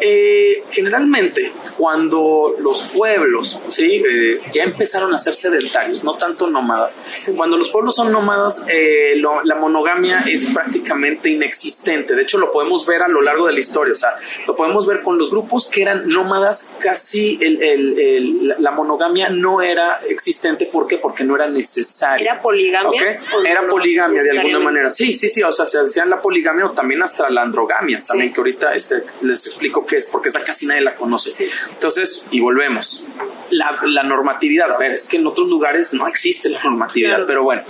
Eh, generalmente, cuando los pueblos ¿sí? Eh, ya empezaron a ser sedentarios, no tanto nómadas, cuando los pueblos son nómadas, eh, lo- la monogamia es prácticamente inexistente. De hecho, lo podemos ver a lo largo de la historia. O sea, lo podemos ver con los grupos que eran nómadas, casi el- el- el- la- monogamia no era existente. ¿Por qué? Porque no era necesaria. ¿Era poligamia? ¿ok? ¿O Era no poligamia de alguna manera. Sí, sí, sí. O sea, se decían la poligamia o también hasta la androgamia, también Sí. que ahorita este, les explico qué es, porque esa casi nadie la conoce. Sí. Entonces, y volvemos. La, la normatividad, a ver, es que en otros lugares no existe la normatividad, Claro. pero bueno.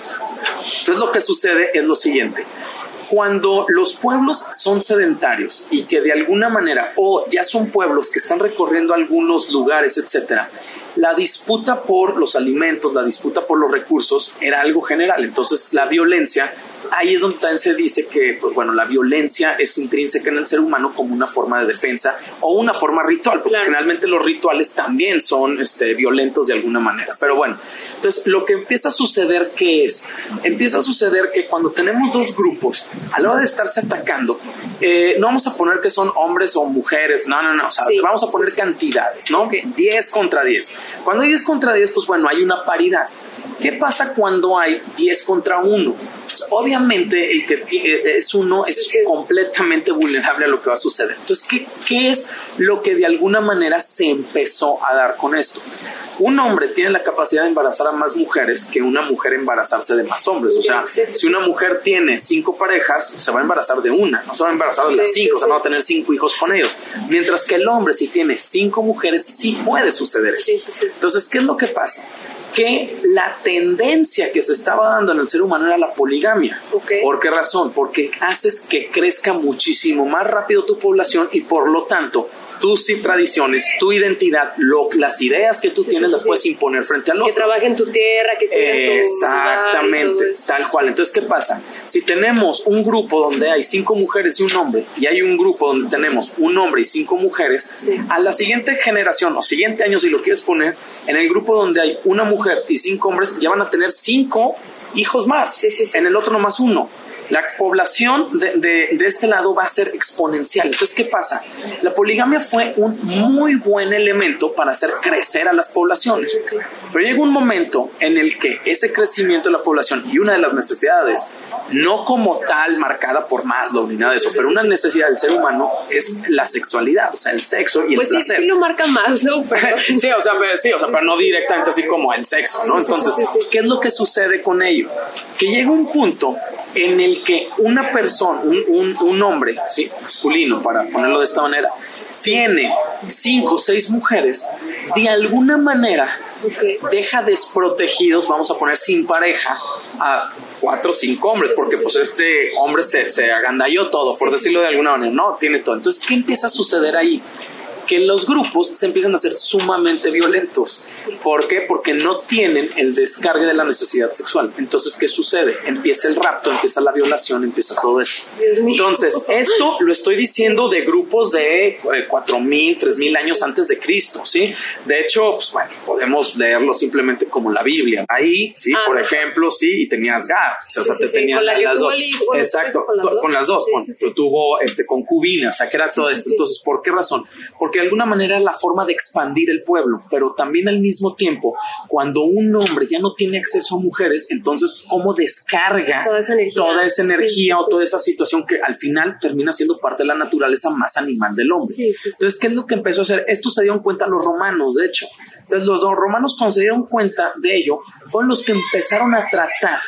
Entonces lo que sucede es lo siguiente. Cuando los pueblos son sedentarios y que de alguna manera, o ya son pueblos que están recorriendo algunos lugares, etcétera, la disputa por los alimentos, la disputa por los recursos era algo general. Entonces, la violencia, ahí es donde también se dice que, pues bueno, la violencia es intrínseca en el ser humano como una forma de defensa o una forma ritual, porque Claro. generalmente los rituales también son este, violentos de alguna manera. Pero bueno, entonces lo que empieza a suceder, ¿qué es? Empieza a suceder que cuando tenemos dos grupos, a la hora de estarse atacando, eh, no vamos a poner que son hombres o mujeres, no, no, no, o sea, Sí. vamos a poner cantidades, ¿no? Ok. 10 contra 10. Cuando hay 10 contra 10, pues bueno, hay una paridad. ¿Qué pasa cuando hay 10 contra 1? Pues, obviamente el que eh, es uno es Sí, completamente vulnerable a lo que va a suceder. Entonces, ¿qué, ¿qué es lo que de alguna manera se empezó a dar con esto? Un hombre tiene la capacidad de embarazar a más mujeres que una mujer embarazarse de más hombres. O sea, Sí, sí, sí. si una mujer tiene cinco parejas, se va a embarazar de una, no se va a embarazar de las cinco, o sea, no va a tener cinco hijos con ellos. Mientras que el hombre, si tiene cinco mujeres, sí puede suceder eso. Entonces, ¿qué es lo que pasa? Que la tendencia que se estaba dando en el ser humano era la poligamia. ¿Por qué razón? Porque haces que crezca muchísimo más rápido tu población y por lo tanto tus tradiciones, tu identidad, lo, las ideas que tú tienes las puedes imponer frente al otro. Que trabaje en tu tierra, que tenga Exactamente, tal cual. Entonces, ¿qué pasa? Si tenemos un grupo donde hay cinco mujeres y un hombre, y hay un grupo donde tenemos un hombre y cinco mujeres, a la siguiente generación o siguiente año, si lo quieres poner, en el grupo donde hay una mujer y cinco hombres, ya van a tener cinco hijos más. En el otro nomás uno la población de, de, este lado va a ser exponencial. Entonces, ¿qué pasa? La poligamia fue un muy buen elemento para hacer crecer a las poblaciones. Pero llega un momento en el que ese crecimiento de la población y una de las necesidades, no como tal marcada por más ni nada de eso, pero una necesidad del ser humano es la sexualidad, o sea, el sexo y el pues placer. sí, sí lo marca ¿no? sí, o sea, pero, sí, o sea, pero no directamente así como el sexo, ¿no? Entonces, ¿qué es lo que sucede con ello? Que llega un punto en el que una persona, un, hombre, ¿sí? masculino, para ponerlo de esta manera, tiene cinco o seis mujeres, de alguna manera deja desprotegidos, vamos a poner sin pareja, a cuatro o cinco hombres, porque pues este hombre se, se agandalló todo, por decirlo de alguna manera, no, tiene todo. Entonces, ¿qué empieza a suceder ahí? Que los grupos se empiezan a ser sumamente violentos. ¿Por qué? Porque no tienen el descargue de la necesidad sexual. Entonces, ¿qué sucede? Empieza el rapto, empieza la violación, empieza todo esto. Entonces, esto lo estoy diciendo de grupos de 4.000, eh, 3.000 años antes de Cristo, ¿sí? De hecho, pues bueno, podemos leerlo simplemente como la Biblia. Ahí, sí, ah, por ejemplo, sí, y tenías Gar, o sea, te tenían las dos. Exacto, con las dos, con, tuvo este, concubinas, o sea, que era todo esto. Entonces, ¿por qué razón? Porque de alguna manera es la forma de expandir el pueblo, pero también al mismo tiempo, cuando un hombre ya no tiene acceso a mujeres, entonces cómo descarga toda esa energía, o toda esa situación que al final termina siendo parte de la naturaleza más animal del hombre. Entonces, ¿qué es lo que empezó a hacer? Esto se dieron cuenta los romanos, de hecho. Entonces, los romanos cuando se dieron cuenta de ello, fueron los que empezaron a tratar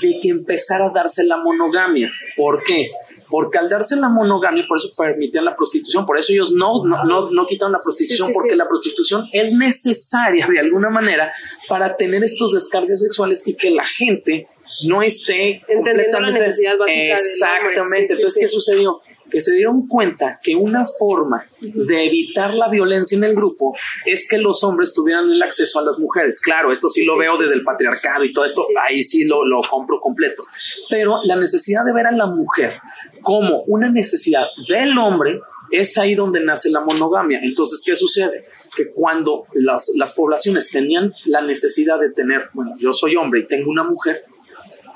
de que empezara a darse la monogamia. ¿Por qué? Porque al darse la monogamia, por eso permitían la prostitución, por eso ellos no, no, no, no quitaron la prostitución, porque la prostitución es necesaria de alguna manera para tener estos descargas sexuales y que la gente no esté entendiendo la necesidad básica exactamente. Entonces qué sucedió que se dieron cuenta que una forma de evitar la violencia en el grupo es que los hombres tuvieran el acceso a las mujeres. Claro, esto sí lo veo desde el patriarcado y todo esto, ahí sí lo, lo compro completo. Pero la necesidad de ver a la mujer como una necesidad del hombre es ahí donde nace la monogamia. Entonces, ¿qué sucede? Que cuando las, las poblaciones tenían la necesidad de tener, bueno, yo soy hombre y tengo una mujer,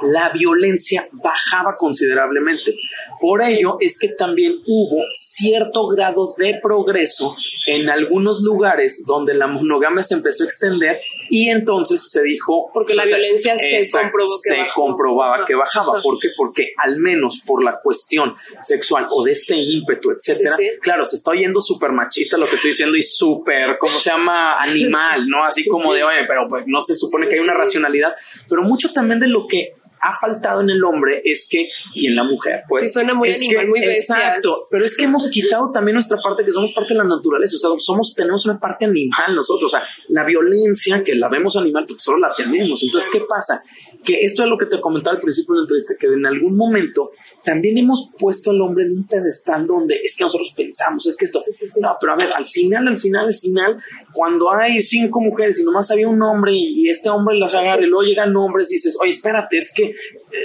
la violencia bajaba considerablemente. Por ello es que también hubo cierto grado de progreso en algunos lugares donde la monogamia se empezó a extender y entonces se dijo porque la violencia se, comprobó que se comprobaba que bajaba. ¿por qué? porque al menos por la cuestión sexual o de este ímpetu etcétera claro se está oyendo súper machista lo que estoy diciendo y súper cómo se llama animal no así como de oye pero pues no se supone que hay una racionalidad pero mucho también de lo que ha faltado en el hombre es que, y en la mujer, pues. suena muy animal, muy bestia. Exacto, pero es que hemos quitado también nuestra parte, que somos parte de la naturaleza, o sea, somos, tenemos una parte animal nosotros, o sea, la violencia que la vemos animal, pues solo la tenemos. Entonces, ¿qué pasa? Que esto es lo que te comentaba al principio de la entrevista, que en algún momento también hemos puesto al hombre en un pedestal donde es que nosotros pensamos, es que esto, no, pero a ver, al final, al final, al final, cuando hay cinco mujeres y nomás había un hombre y, este hombre las agarra y luego llegan hombres, dices, oye, espérate, es que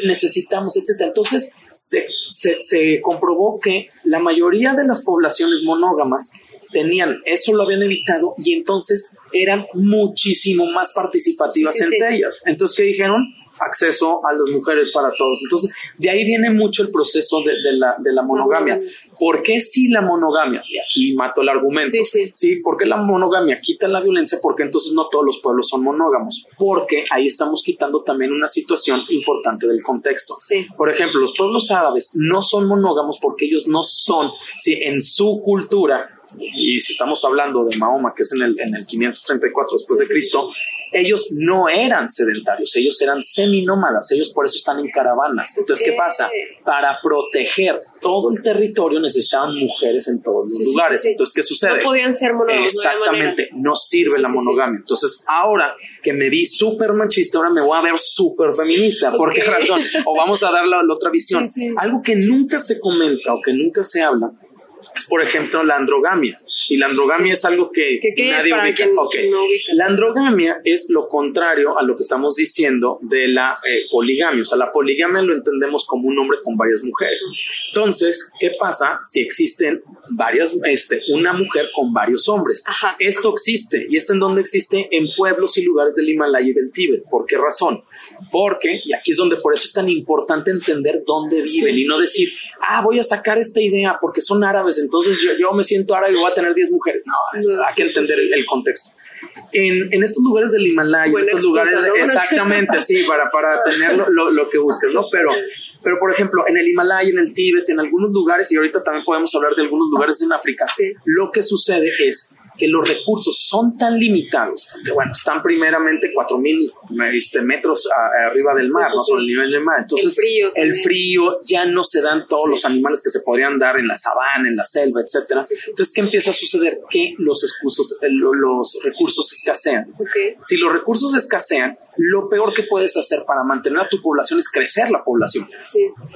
necesitamos, etcétera. Entonces se, se, comprobó que la mayoría de las poblaciones monógamas tenían, eso lo habían evitado y entonces eran muchísimo más participativas entre ellas. Entonces, ¿qué dijeron? Acceso a las mujeres para todos. Entonces, de ahí viene mucho el proceso de, la, de la, monogamia. ¿Por qué si la monogamia? Y aquí mato el argumento. Sí, sí. sí, ¿por qué la monogamia quita la violencia? Porque entonces no todos los pueblos son monógamos. Porque ahí estamos quitando también una situación importante del contexto. Sí. Por ejemplo, los pueblos árabes no son monógamos porque ellos no son, sí, en su cultura, y si estamos hablando de Mahoma, que es en el, en el 534 después de Cristo, ellos no eran sedentarios, ellos eran seminómadas, ellos por eso están en caravanas. Entonces, ¿qué pasa? Para proteger todo el territorio necesitaban mujeres en todos los lugares. Entonces, ¿qué sucede? No podían ser monógamos. Exactamente, no sirve la monogamia. Entonces, ahora que me vi súper machista, ahora me voy a ver súper feminista. ¿Por qué razón? O vamos a dar la, otra visión. Algo que nunca se comenta o que nunca se habla es, por ejemplo, la androgamia. Y la androgamia es algo que, nadie ubica. La androgamia es lo contrario a lo que estamos diciendo de la eh, poligamia. O sea, la poligamia lo entendemos como un hombre con varias mujeres. Entonces, ¿qué pasa si existen varias, este, una mujer con varios hombres? Esto existe. ¿Y esto en dónde existe? En pueblos y lugares del Himalaya y del Tíbet. ¿Por qué razón? Porque, y aquí es donde por eso es tan importante entender dónde viven y no decir, ah, voy a sacar esta idea porque son árabes, entonces yo, yo me siento árabe y voy a tener 10 mujeres. No, hay que entender el, contexto. En, en, estos lugares del Himalaya, en estos lugares, exactamente así, para, para tener lo, lo, que busques, ¿no? Pero, pero, por ejemplo, en el Himalaya, en el Tíbet, en algunos lugares, y ahorita también podemos hablar de algunos lugares en África, lo que sucede es que los recursos son tan limitados, que bueno, están primeramente 4.000 este, metros arriba del mar, no sobre el nivel del mar. Entonces, el frío, ya no se dan todos los animales que se podrían dar en la sabana, en la selva, etcétera. Entonces, ¿qué empieza a suceder? Que los, excursos, eh, los recursos escasean. Si los recursos escasean, lo peor que puedes hacer para mantener a tu población es crecer la población.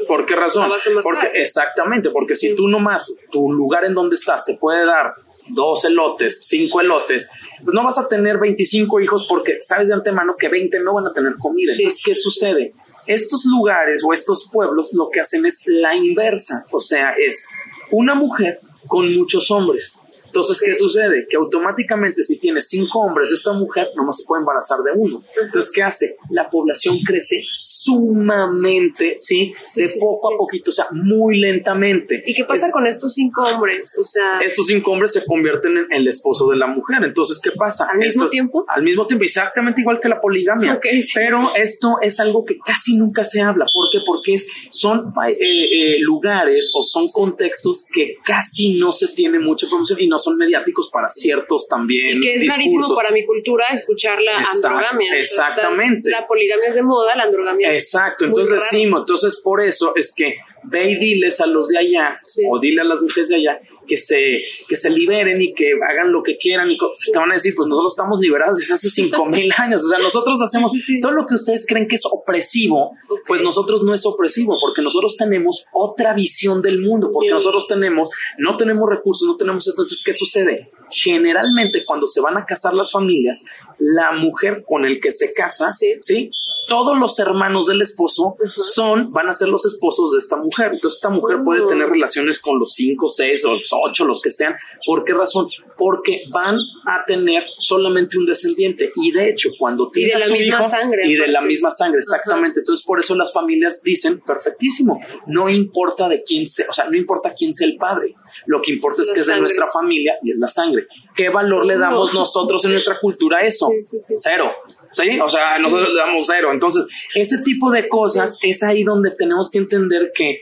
¿Por qué razón? Porque exactamente, porque si tú nomás tu lugar en donde estás te puede dar dos elotes, cinco elotes, pues no vas a tener 25 hijos porque sabes de antemano que 20 no van a tener comida. Entonces, ¿qué sucede? Estos lugares o estos pueblos lo que hacen es la inversa, o sea, es una mujer con muchos hombres. Entonces, ¿qué sucede? Que automáticamente si tiene cinco hombres, esta mujer nomás se puede embarazar de uno. Entonces, ¿qué hace? La población crece sumamente, ¿sí? de poco a poquito, o sea, muy lentamente. ¿Y qué pasa con estos cinco hombres? O sea... Estos cinco hombres se convierten en el esposo de la mujer. Entonces, ¿qué pasa? ¿Al mismo tiempo? Al mismo tiempo, exactamente igual que la poligamia. Pero esto es algo que casi nunca se habla. ¿Por qué? Porque es, son eh, eh, lugares o son contextos que casi no se tiene mucha promoción y no son mediáticos para ciertos también. Y que es rarísimo para mi cultura escuchar la androgamia. Exactamente. la poligamia es de moda, la androgamia Exacto, entonces decimos, entonces por eso es que ve y diles a los de allá o dile a las mujeres de allá que se, que se liberen y que hagan lo que quieran y te van a decir, pues nosotros estamos liberados desde hace cinco mil años, o sea, nosotros hacemos todo lo que ustedes creen que es opresivo, pues nosotros no es opresivo, porque nosotros tenemos otra visión del mundo, porque nosotros tenemos, no tenemos recursos, no tenemos entonces, ¿qué sucede? Generalmente cuando se van a casar las familias, la mujer con el que se casa, ¿sí? Todos los hermanos del esposo son, van a ser los esposos de esta mujer. Entonces, esta mujer puede tener relaciones con los cinco, seis o ocho, los que sean. ¿Por qué razón? Porque van a tener solamente un descendiente. Y de hecho, cuando tiene su hijo sangre, y de la misma sangre, exactamente. Entonces, por eso las familias dicen, perfectísimo, no importa de quién sea, o sea, no importa quién sea el padre. Lo que importa es que es de nuestra familia y es la sangre. ¿Qué valor le damos nosotros en nuestra cultura a eso? Cero. ¿Sí? O sea, nosotros le damos cero. Entonces, ese tipo de cosas es ahí donde tenemos que entender que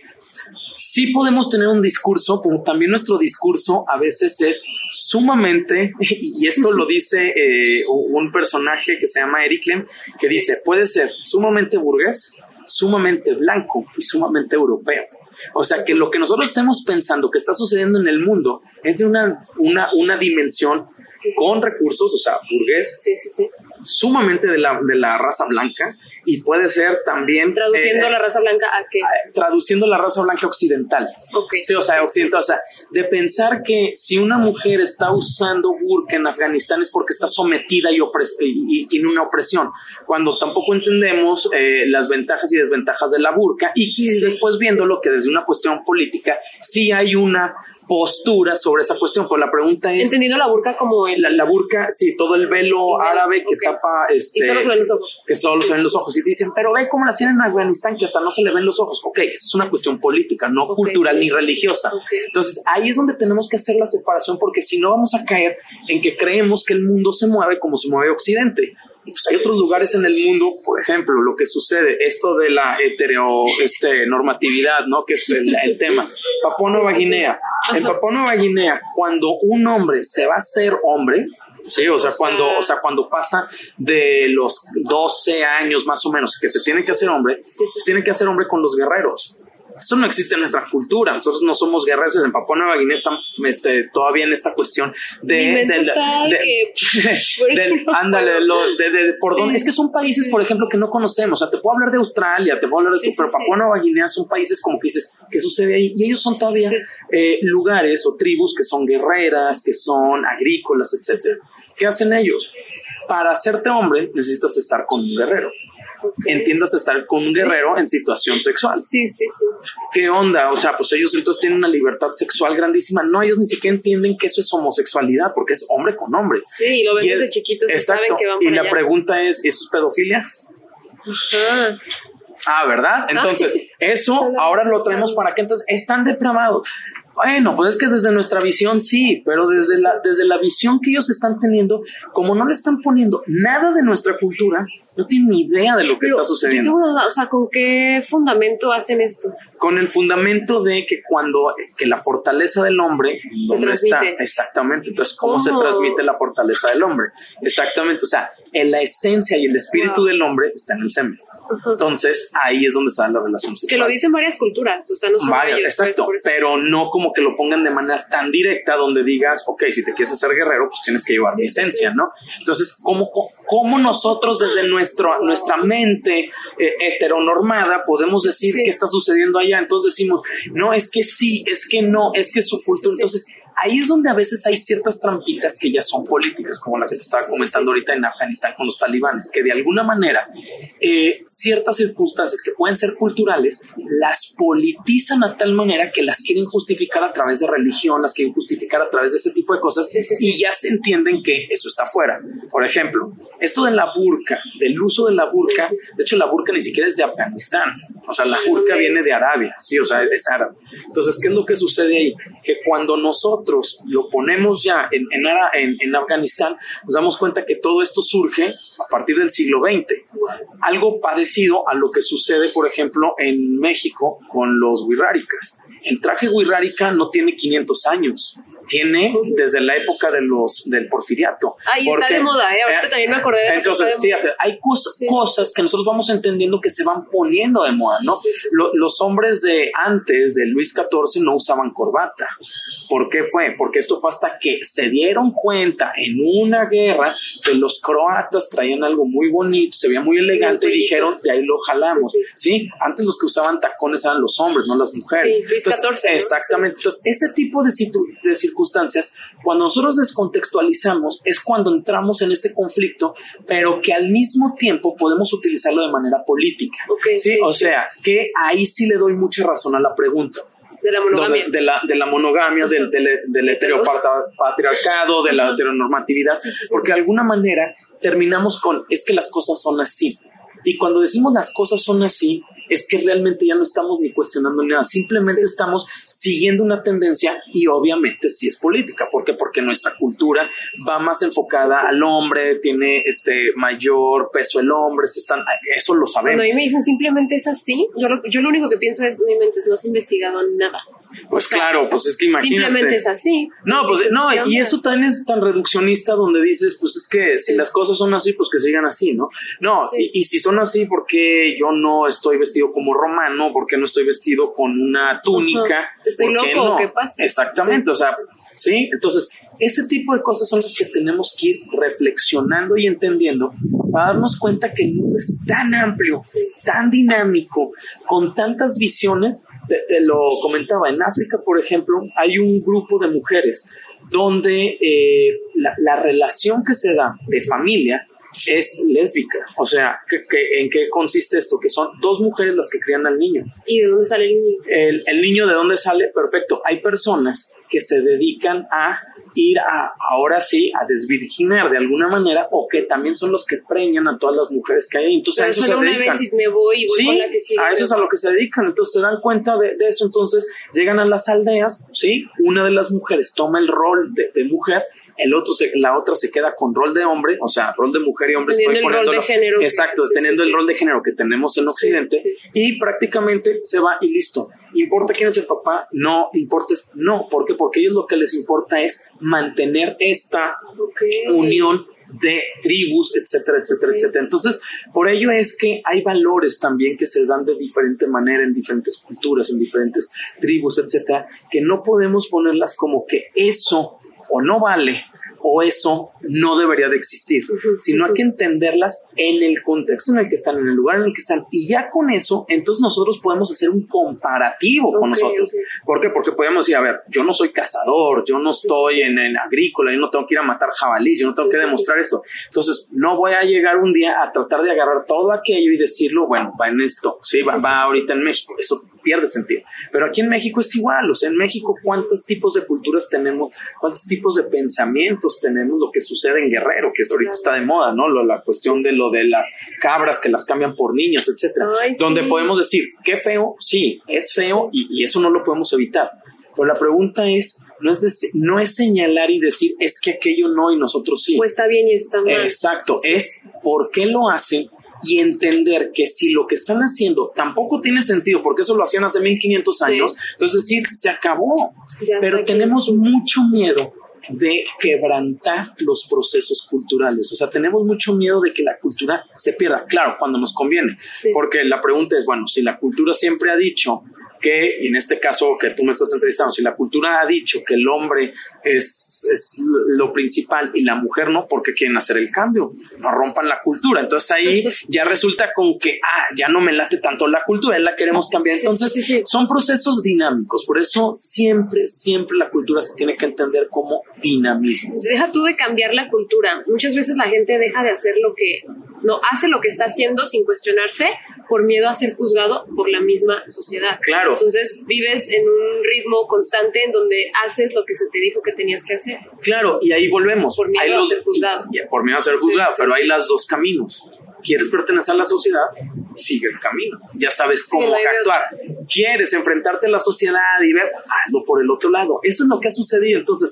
sí podemos tener un discurso, pero también nuestro discurso a veces es sumamente, y esto lo dice eh, un personaje que se llama Eric Lem, que dice, puede ser sumamente burgués, sumamente blanco y sumamente europeo. O sea, que lo que nosotros estemos pensando que está sucediendo en el mundo es de una, una, una dimensión con recursos, o sea, burgués, sumamente de la, de la raza blanca y puede ser también... Traduciendo eh, la raza blanca a qué? Traduciendo la raza blanca occidental. Sí, o sea, occidental, o sea, de pensar que si una mujer está usando burka en Afganistán es porque está sometida y, y, tiene una opresión, cuando tampoco entendemos eh, las ventajas y desventajas de la burka y, y después viéndolo que desde una cuestión política sí hay una postura sobre esa cuestión, pero la pregunta es... Entendido la burka como el... La, burka, sí, todo el velo árabe que tapa... Este, y solo se ven los ojos. Que solo se ven los ojos. Y dicen, pero ve cómo las tienen en Afganistán, que hasta no se le ven los ojos. Ok, esa es una cuestión política, no cultural ni religiosa. Entonces, ahí es donde tenemos que hacer la separación, porque si no vamos a caer en que creemos que el mundo se mueve como se mueve Occidente. Pues hay otros lugares en el mundo, por ejemplo, lo que sucede, esto de la hetero este, normatividad, ¿no? Que es el, tema. Papua Nueva Guinea. En Papua Nueva Guinea, cuando un hombre se va a ser hombre, Sí, o sea, cuando, o sea, cuando pasa de los 12 años más o menos que se tiene que hacer hombre, se tiene que hacer hombre con los guerreros. Eso no existe en nuestra cultura. Nosotros no somos guerreros. En Papua Nueva Guinea están este, todavía en esta cuestión de. ándale, de, por dónde. Es que son países, por ejemplo, que no conocemos. O sea, te puedo hablar de Australia, te puedo hablar de tu, pero Papua Nueva Guinea son países como que dices, ¿qué sucede ahí? Y ellos son todavía eh, lugares o tribus que son guerreras, que son agrícolas, etcétera. ¿Qué hacen ellos? Para hacerte hombre necesitas estar con un guerrero entiendas estar con un guerrero en situación sexual. Sí, sí, sí. ¿Qué onda? O sea, pues ellos entonces tienen una libertad sexual grandísima. No, ellos ni siquiera entienden que eso es homosexualidad porque es hombre con hombre. Sí, y lo ven desde chiquitos y saben que van Y la pregunta es, ¿eso es pedofilia? Ajá. Ah, ¿verdad? Entonces, eso ahora lo traemos para que entonces están depravados. Bueno, pues es que desde nuestra visión sí, pero desde la, desde la visión que ellos están teniendo, como no le están poniendo nada de nuestra cultura, no tienen ni idea de lo que está sucediendo. o sea, ¿con qué fundamento hacen esto? Con el fundamento de que cuando que la fortaleza del hombre se está exactamente, entonces cómo, se transmite la fortaleza del hombre, exactamente, o sea, en la esencia y el espíritu del hombre está en el semen. Entonces ahí es donde está la relación sexual. Que lo dicen varias culturas, o sea, no son varias, pues, exacto, pero no como que lo pongan de manera tan directa donde digas, ok, si te quieres hacer guerrero, pues tienes que llevar mi esencia, ¿no? Entonces, ¿cómo, cómo nosotros desde nuestro, nuestra mente eh, heteronormada podemos decir qué está sucediendo allá? Entonces decimos, no, es que sí, es que no, es que su cultura. Entonces, ahí es donde a veces hay ciertas trampitas que ya son políticas, como la que te estaba comentando ahorita en Afganistán con los talibanes, que de alguna manera eh, ciertas circunstancias que pueden ser culturales las politizan a tal manera que las quieren justificar a través de religión, las quieren justificar a través de ese tipo de cosas y ya se entienden que eso está fuera. Por ejemplo, esto de la burka, del uso de la burka, de hecho la burka ni siquiera es de Afganistán, o sea, la burka viene de Arabia, sí, o sea, es árabe. Entonces, ¿qué es lo que sucede ahí? Que cuando nosotros lo ponemos ya en, en, en, Afganistán, nos damos cuenta que todo esto surge a partir del siglo XX. Algo parecido a lo que sucede, por ejemplo, en México con los wixárikas. El traje wixárika no tiene 500 años tiene desde la época de los del porfiriato. Ahí está de moda, ¿eh? Ahorita también me acordé de Entonces, fíjate, hay cosas, cosas que nosotros vamos entendiendo que se van poniendo de moda, ¿no? los hombres de antes, de Luis XIV, no usaban corbata. ¿Por qué fue? Porque esto fue hasta que se dieron cuenta en una guerra que los croatas traían algo muy bonito, se veía muy elegante y dijeron, de ahí lo jalamos. Sí, Antes los que usaban tacones eran los hombres, no las mujeres. Luis XIV. Exactamente. Entonces, ese tipo de, de circunstancias, cuando nosotros descontextualizamos, es cuando entramos en este conflicto, pero que al mismo tiempo podemos utilizarlo de manera política. ¿sí? O sea, que ahí sí le doy mucha razón a la pregunta. De la monogamia. De, la, de la monogamia, del, del, del heteropatriarcado, de la heteronormatividad, porque de alguna manera terminamos con, es que las cosas son así. Y cuando decimos las cosas son así, es que realmente ya no estamos ni cuestionando nada, simplemente estamos siguiendo una tendencia y obviamente sí es política. ¿Por qué? Porque nuestra cultura va más enfocada al hombre, tiene este mayor peso el hombre, se están, eso lo sabemos. Cuando a mí me dicen simplemente es así, yo lo, yo lo único que pienso es, mi mente no has investigado nada. Pues claro, pues es que imagínate. Simplemente es así. No, pues no, y eso también es tan reduccionista donde dices, pues es que si las cosas son así, pues que sigan así, ¿no? No, y, si son así, ¿por qué yo no estoy vestido como romano? ¿Por qué no estoy vestido con una túnica? Estoy loco, ¿qué pasa? Exactamente, o sea, sí, entonces ese tipo de cosas son las que tenemos que ir reflexionando y entendiendo para darnos cuenta que el mundo es tan amplio, tan dinámico, con tantas visiones te, lo comentaba, en África, por ejemplo, hay un grupo de mujeres donde eh, la, relación que se da de familia es lésbica. O sea, ¿en qué consiste esto? Que son dos mujeres las que crían al niño. ¿Y de dónde sale el niño? El, el niño de dónde sale, perfecto. Hay personas que se dedican a ir a, ahora sí, a desvirginar de alguna manera, o que también son los que preñan a todas las mujeres que hay. Entonces a eso se dedican. me voy y voy sí, a eso es a lo que se dedican. Entonces se dan cuenta de, eso. Entonces llegan a las aldeas, sí, una de las mujeres toma el rol de, mujer el otro se, la otra se queda con rol de hombre, o sea, rol de mujer y hombre. Teniendo el rol de género. Exacto, teniendo el rol de género que tenemos en Occidente y prácticamente se va y listo. ¿Importa quién es el papá? No, importa, no. ¿Por qué? Porque a ellos lo que les importa es mantener esta unión de tribus, etcétera, etcétera, etcétera. Entonces, por ello es que hay valores también que se dan de diferente manera en diferentes culturas, en diferentes tribus, etcétera, que no podemos ponerlas como que eso o no vale o eso no debería de existir, sino hay que entenderlas en el contexto en el que están, en el lugar en el que están. Y ya con eso, entonces nosotros podemos hacer un comparativo con nosotros. ¿Por qué? Porque podemos decir, a ver, yo no soy cazador, yo no estoy en el agrícola, yo no tengo que ir a matar jabalí, yo no tengo que demostrar esto. Entonces, no voy a llegar un día a tratar de agarrar todo aquello y decirlo, bueno, va en esto, sí, va, va ahorita en México. Eso pierde sentido. Pero aquí en México es igual, o sea, en México cuántos tipos de culturas tenemos, cuántos tipos de pensamientos tenemos, lo que sucede en Guerrero, que es ahorita está de moda, ¿no? la cuestión de lo de las cabras que las cambian por niños, etcétera. Donde podemos decir, qué feo, sí, es feo y, y, eso no lo podemos evitar. Pero la pregunta es, no es, no es señalar y decir, es que aquello no y nosotros sí. Pues está bien y está mal. Exacto, es por qué lo hacen y entender que si lo que están haciendo tampoco tiene sentido, porque eso lo hacían hace 1500 años, entonces decir, se acabó. Pero tenemos mucho miedo de quebrantar los procesos culturales. O sea, tenemos mucho miedo de que la cultura se pierda. Claro, cuando nos conviene. Porque la pregunta es, bueno, si la cultura siempre ha dicho que, y en este caso que tú me estás entrevistando, si la cultura ha dicho que el hombre es, es lo principal y la mujer no, porque quieren hacer el cambio? No rompan la cultura. Entonces ahí ya resulta con que, ah, ya no me late tanto la cultura, la queremos cambiar. Entonces son procesos dinámicos. Por eso siempre, siempre la cultura se tiene que entender como dinamismo. Deja tú de cambiar la cultura. Muchas veces la gente deja de hacer lo que, no hace lo que está haciendo sin cuestionarse por miedo a ser juzgado por la misma sociedad. Claro. Entonces vives en un ritmo constante en donde haces lo que se te dijo que tenías que hacer. Claro, y ahí volvemos. Por miedo a ser juzgado. por miedo a ser juzgado, pero hay las dos caminos. ¿Quieres pertenecer a la sociedad? Sigue el camino. Ya sabes cómo actuar. ¿Quieres enfrentarte a la sociedad y ver? Hazlo por el otro lado. Eso es lo que ha sucedido. Entonces,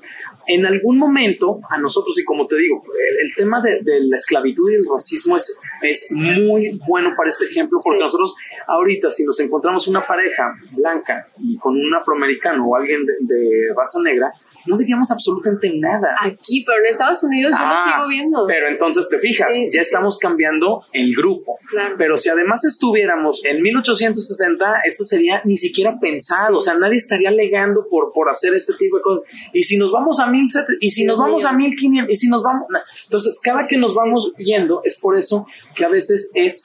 en algún momento a nosotros, y como te digo, el, tema de, la esclavitud y el racismo es, es muy bueno para este ejemplo, porque nosotros ahorita si nos encontramos una pareja blanca y con un afroamericano o alguien de raza negra, no diríamos absolutamente nada. Aquí, pero en Estados Unidos yo lo ah, sigo viendo. Pero entonces te fijas, ya estamos cambiando el grupo. Claro. Pero si además estuviéramos en 1860, esto sería ni siquiera pensado, o sea, nadie estaría alegando por, por hacer este tipo de cosas. Y si nos vamos a 1700, y si nos vamos a 1500, y si nos vamos... Entonces, cada que nos vamos yendo, es por eso que a veces es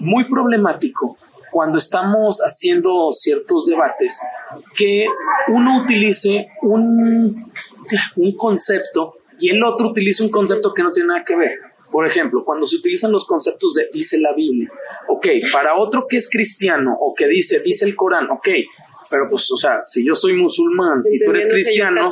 muy problemático cuando estamos haciendo ciertos debates, que uno utilice un, un concepto y el otro utilice un concepto que no tiene nada que ver. Por ejemplo, cuando se utilizan los conceptos de dice la Biblia, ok, para otro que es cristiano o que dice dice el Corán, ok, pero pues, o sea, si yo soy musulmán y tú eres cristiano,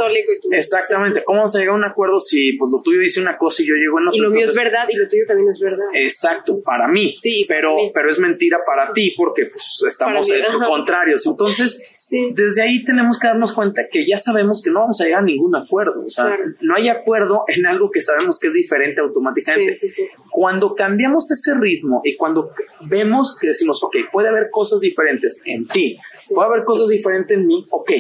exactamente, ¿cómo vamos a llegar a un acuerdo si pues lo tuyo dice una cosa y yo llego en otra? Y lo mío es verdad y lo tuyo también es verdad. Exacto, para mí. Sí, pero, pero es mentira para ti porque pues estamos en contrarios. Entonces, desde ahí tenemos que darnos cuenta que ya sabemos que no vamos a llegar a ningún acuerdo. O sea, no hay acuerdo en algo que sabemos que es diferente automáticamente. Cuando cambiamos ese ritmo y cuando vemos que decimos, ok, puede haber cosas diferentes en ti, puede haber cosas diferentes en mí, ok,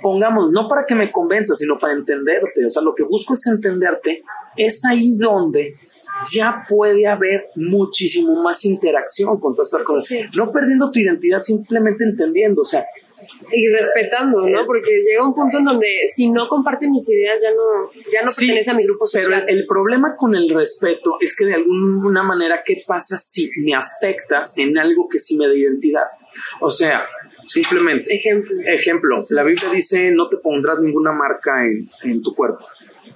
pongamos, no para que me convenza, sino para entenderte, o sea, lo que busco es entenderte, es ahí donde ya puede haber muchísimo más interacción con todas estas cosas, no perdiendo tu identidad, simplemente entendiendo, o sea, y respetando, ¿no? Porque llega un punto en donde si no comparte mis ideas ya no, ya no pertenece a mi grupo social. Pero el problema con el respeto es que de alguna manera, ¿qué pasa si me afectas en algo que sí me da identidad? O sea, Simplemente. Ejemplo. Ejemplo. La Biblia dice no te pondrás ninguna marca en, en tu cuerpo.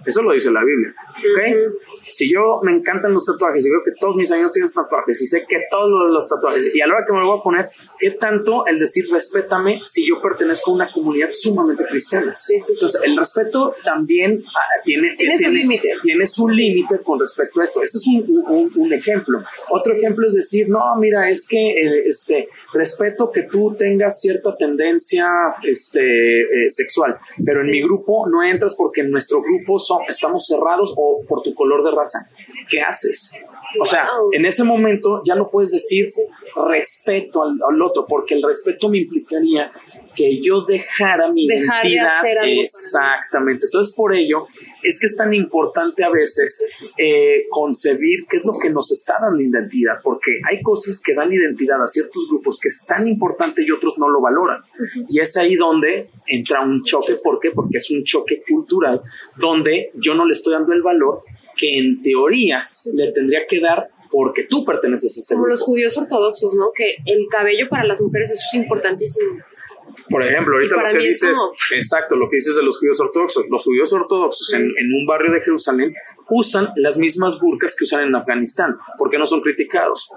Eso lo dice la Biblia. ¿Ok? Si yo me encantan los tatuajes y veo que todos mis amigos tienen tatuajes y sé que todos los tatuajes, y a la hora que me lo voy a poner, ¿qué tanto el decir respétame si yo pertenezco a una comunidad sumamente cristiana? Entonces, el respeto también ah, tiene, tiene, su límite. Tiene su límite con respecto a esto. Este es un, un, ejemplo. Otro ejemplo es decir, no, mira, es que eh, este, respeto que tú tengas cierta tendencia este, eh, sexual, pero en mi grupo no entras porque en nuestro grupo son estamos cerrados o por tu color de raza. ¿Qué haces? O sea, en ese momento ya no puedes decir respeto al, al otro, porque el respeto me implicaría que yo dejara mi Dejar de identidad. Exactamente. Entonces, por ello, es que es tan importante a veces eh, concebir qué es lo que nos está dando identidad, porque hay cosas que dan identidad a ciertos grupos que es tan importante y otros no lo valoran. Y es ahí donde entra un choque. ¿Por qué? Porque es un choque cultural donde yo no le estoy dando el valor que en teoría Sí, sí. le tendría que dar porque tú perteneces a ese Como grupo. los judíos ortodoxos, ¿no? Que el cabello para las mujeres eso es importantísimo. Por ejemplo, ahorita lo que dices, exacto, lo que dices de los judíos ortodoxos. Los judíos ortodoxos en, en un barrio de Jerusalén usan las mismas burkas que usan en Afganistán. ¿Por qué no son criticados?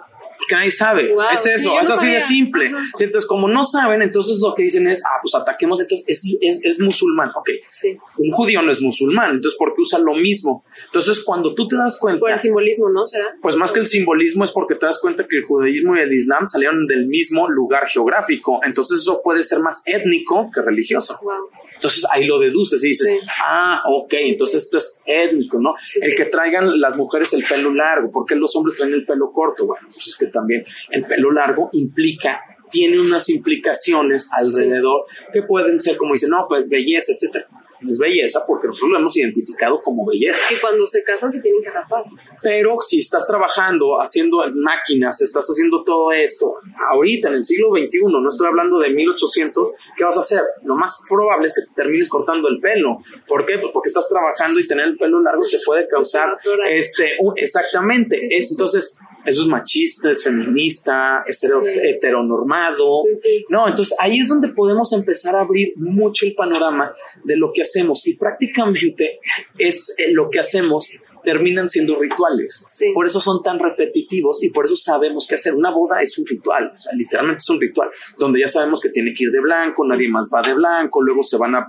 Porque nadie sabe. Wow, es eso, es no así de simple. Sí, entonces, como no saben, entonces lo que dicen es, ah, pues ataquemos, entonces es, es, es musulmán. Ok, Sí. un judío no es musulmán, entonces ¿por qué usa lo mismo? Entonces, cuando tú te das cuenta, Por el simbolismo, ¿no? ¿Será? pues más que el simbolismo es porque te das cuenta que el judaísmo y el islam salieron del mismo lugar geográfico. Entonces eso puede ser más étnico que religioso. Wow. Entonces ahí lo deduces y dices, Sí. ah, ok, entonces esto es étnico, ¿no? Sí, el que traigan las mujeres el pelo largo, ¿por qué los hombres traen el pelo corto? Bueno, pues es que también el pelo largo implica, tiene unas implicaciones alrededor que pueden ser como dicen, no, pues belleza, etcétera. Es belleza porque nosotros lo hemos identificado como belleza. Que cuando se casan se tienen que rapar. Pero si estás trabajando, haciendo máquinas, estás haciendo todo esto, ahorita en el siglo XXI, no estoy hablando de 1800, ¿qué vas a hacer? Lo más probable es que te termines cortando el pelo. ¿Por qué? Pues porque estás trabajando y tener el pelo largo te puede causar, atorar. este, un- exactamente. Sí, sí, es, sí. entonces, eso es machista, es feminista, es hetero- Sí. heteronormado. Sí, sí. No, entonces ahí es donde podemos empezar a abrir mucho el panorama de lo que hacemos y prácticamente es eh, lo que hacemos terminan siendo rituales. Sí. Por eso son tan repetitivos y por eso sabemos qué hacer. Una boda es un ritual, o sea, literalmente es un ritual, donde ya sabemos que tiene que ir de blanco, nadie más va de blanco, luego se van a, a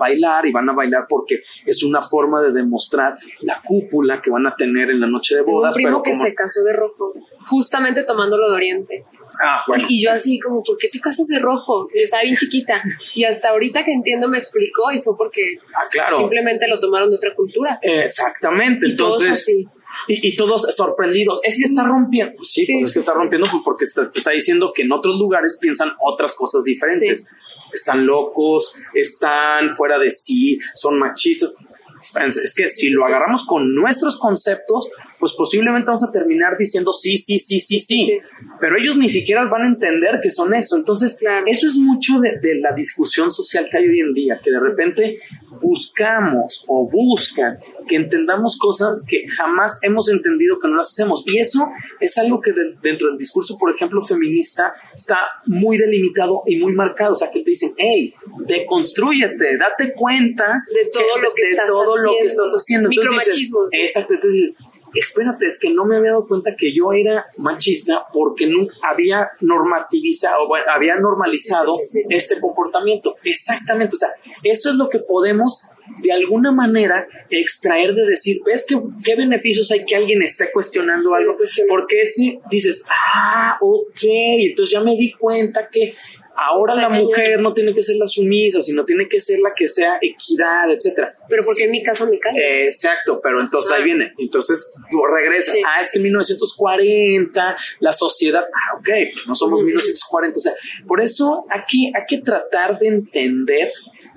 bailar y van a bailar porque es una forma de demostrar la cúpula que van a tener en la noche de un bodas. primo pero que como- se casó de rojo, justamente tomándolo de Oriente. Ah, bueno. Y, y yo así como, ¿por qué te casas de rojo? Yo estaba bien chiquita. Y hasta ahorita que entiendo me explicó y fue porque Ah, claro. simplemente lo tomaron de otra cultura. Exactamente, Y todos entonces... así. Y, y todos sorprendidos. Es que está rompiendo. Sí, Sí. es que está rompiendo porque está- te está diciendo que en otros lugares piensan otras cosas diferentes. Sí. Están locos, están fuera de sí, son machistas. Espérense, es que si lo agarramos con nuestros conceptos, pues posiblemente vamos a terminar diciendo sí, sí, sí, sí, sí. Sí. Pero ellos ni siquiera van a entender que son eso. Entonces, Claro. eso es mucho de, de la discusión social que hay hoy en día, que de repente buscamos o buscan que entendamos cosas que jamás hemos entendido que no las hacemos. Y eso es algo que de- dentro del discurso, por ejemplo, feminista, está muy delimitado y muy marcado. O sea, que te dicen, hey, deconstrúyete, date cuenta De todo lo que de estás todo lo que haciendo. estás haciendo. Entonces dices, Micromachismos. exacto, entonces dices, espérate, es que no me había dado cuenta que yo era machista porque nunca había normativizado, bueno, había normalizado Sí, sí, sí, sí. este comportamiento. Exactamente, o sea, eso es lo que podemos de alguna manera extraer de decir, ¿ves qué, qué beneficios hay que alguien esté cuestionando algo? cuestionando. Porque si dices, ah, ok, entonces ya me di cuenta que ahora la mujer no tiene que ser la sumisa, sino tiene que ser la que sea equidad, etcétera. Pero porque en mi caso me cae. Exacto, pero entonces ahí Ah. viene. Entonces tú regresas. Sí. Ah, es que en 1940 la sociedad. Ah, ok, pues no somos Ujú. 1940. O sea, por eso aquí hay que tratar de entender,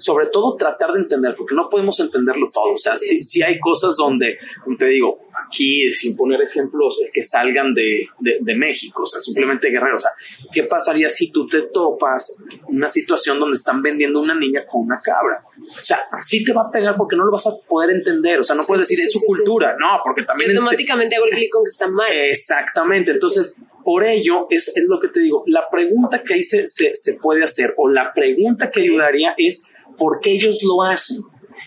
sobre todo tratar de entender, porque no podemos entenderlo todo. O sea, Sí, sí, hay cosas donde, te digo, aquí sin poner ejemplos que salgan de, de, de México, o sea, simplemente guerrero. O sea, ¿qué pasaría si tú te topas una situación donde están vendiendo una niña con una cabra? O sea, sí te va a pegar porque no lo vas a poder entender. O sea, no Sí, puedes decir sí, es su sí, cultura. No, porque Y también. ente- automáticamente hago el clic con que está mal. Exactamente. Entonces, por ello es, es lo que te digo. La pregunta que ahí se, se, se puede hacer o la pregunta que ayudaría es por qué ellos lo hacen.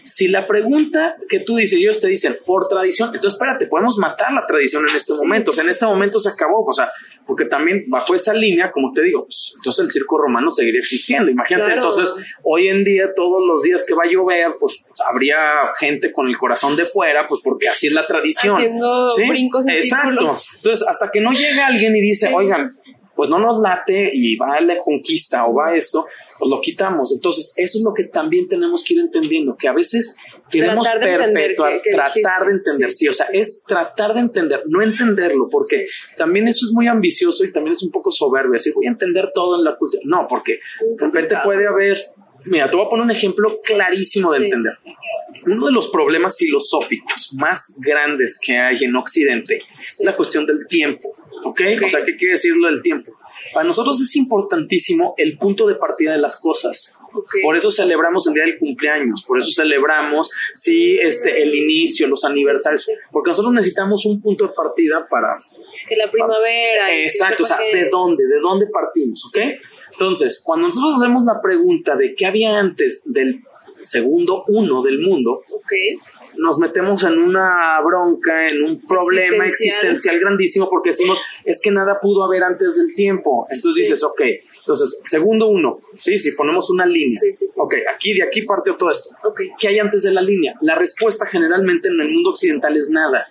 Si la pregunta que tú dices, ellos te dicen por tradición, entonces espérate, podemos matar la tradición en este momento. O sea, en este momento se acabó. O sea, porque también bajo esa línea, como te digo, pues, entonces el circo romano seguiría existiendo. Imagínate, Claro. entonces hoy en día, todos los días que va a llover, pues habría gente con el corazón de fuera, pues porque así es la tradición. Haciendo brincos en Exacto. círculo. Entonces, hasta que no llega alguien y dice, Sí. oigan, pues no nos late y va a la conquista o va a eso, pues lo quitamos. Entonces, eso es lo que también tenemos que ir entendiendo, que a veces queremos perpetuar, tratar de entender, sí. o sea, es tratar de entender, no entenderlo, porque también eso es muy ambicioso y también es un poco soberbio, decir, voy a entender todo en la cultura. No, porque de repente puede haber, mira, te voy a poner un ejemplo clarísimo de entender. Uno de los problemas filosóficos más grandes que hay en Occidente es la cuestión del tiempo. ¿Ok? O sea, ¿qué quiere decir lo del tiempo? Para nosotros es importantísimo el punto de partida de las cosas. Por eso celebramos el día del cumpleaños, por eso celebramos sí, este, el inicio, los aniversarios, porque nosotros necesitamos un punto de partida para... Que la primavera. exacto, o sea, ¿de dónde? ¿De dónde partimos? ¿Ok? Entonces, cuando nosotros hacemos la pregunta de qué había antes del segundo uno del mundo, okay nos metemos en una bronca, en un problema existencial, grandísimo porque decimos, es que nada pudo haber antes del tiempo. Entonces dices, ok, entonces, segundo uno, ¿sí? Si ponemos una línea, ok, aquí de aquí parte todo esto. Okay. ¿Qué hay antes de la línea? La respuesta generalmente en el mundo occidental es nada.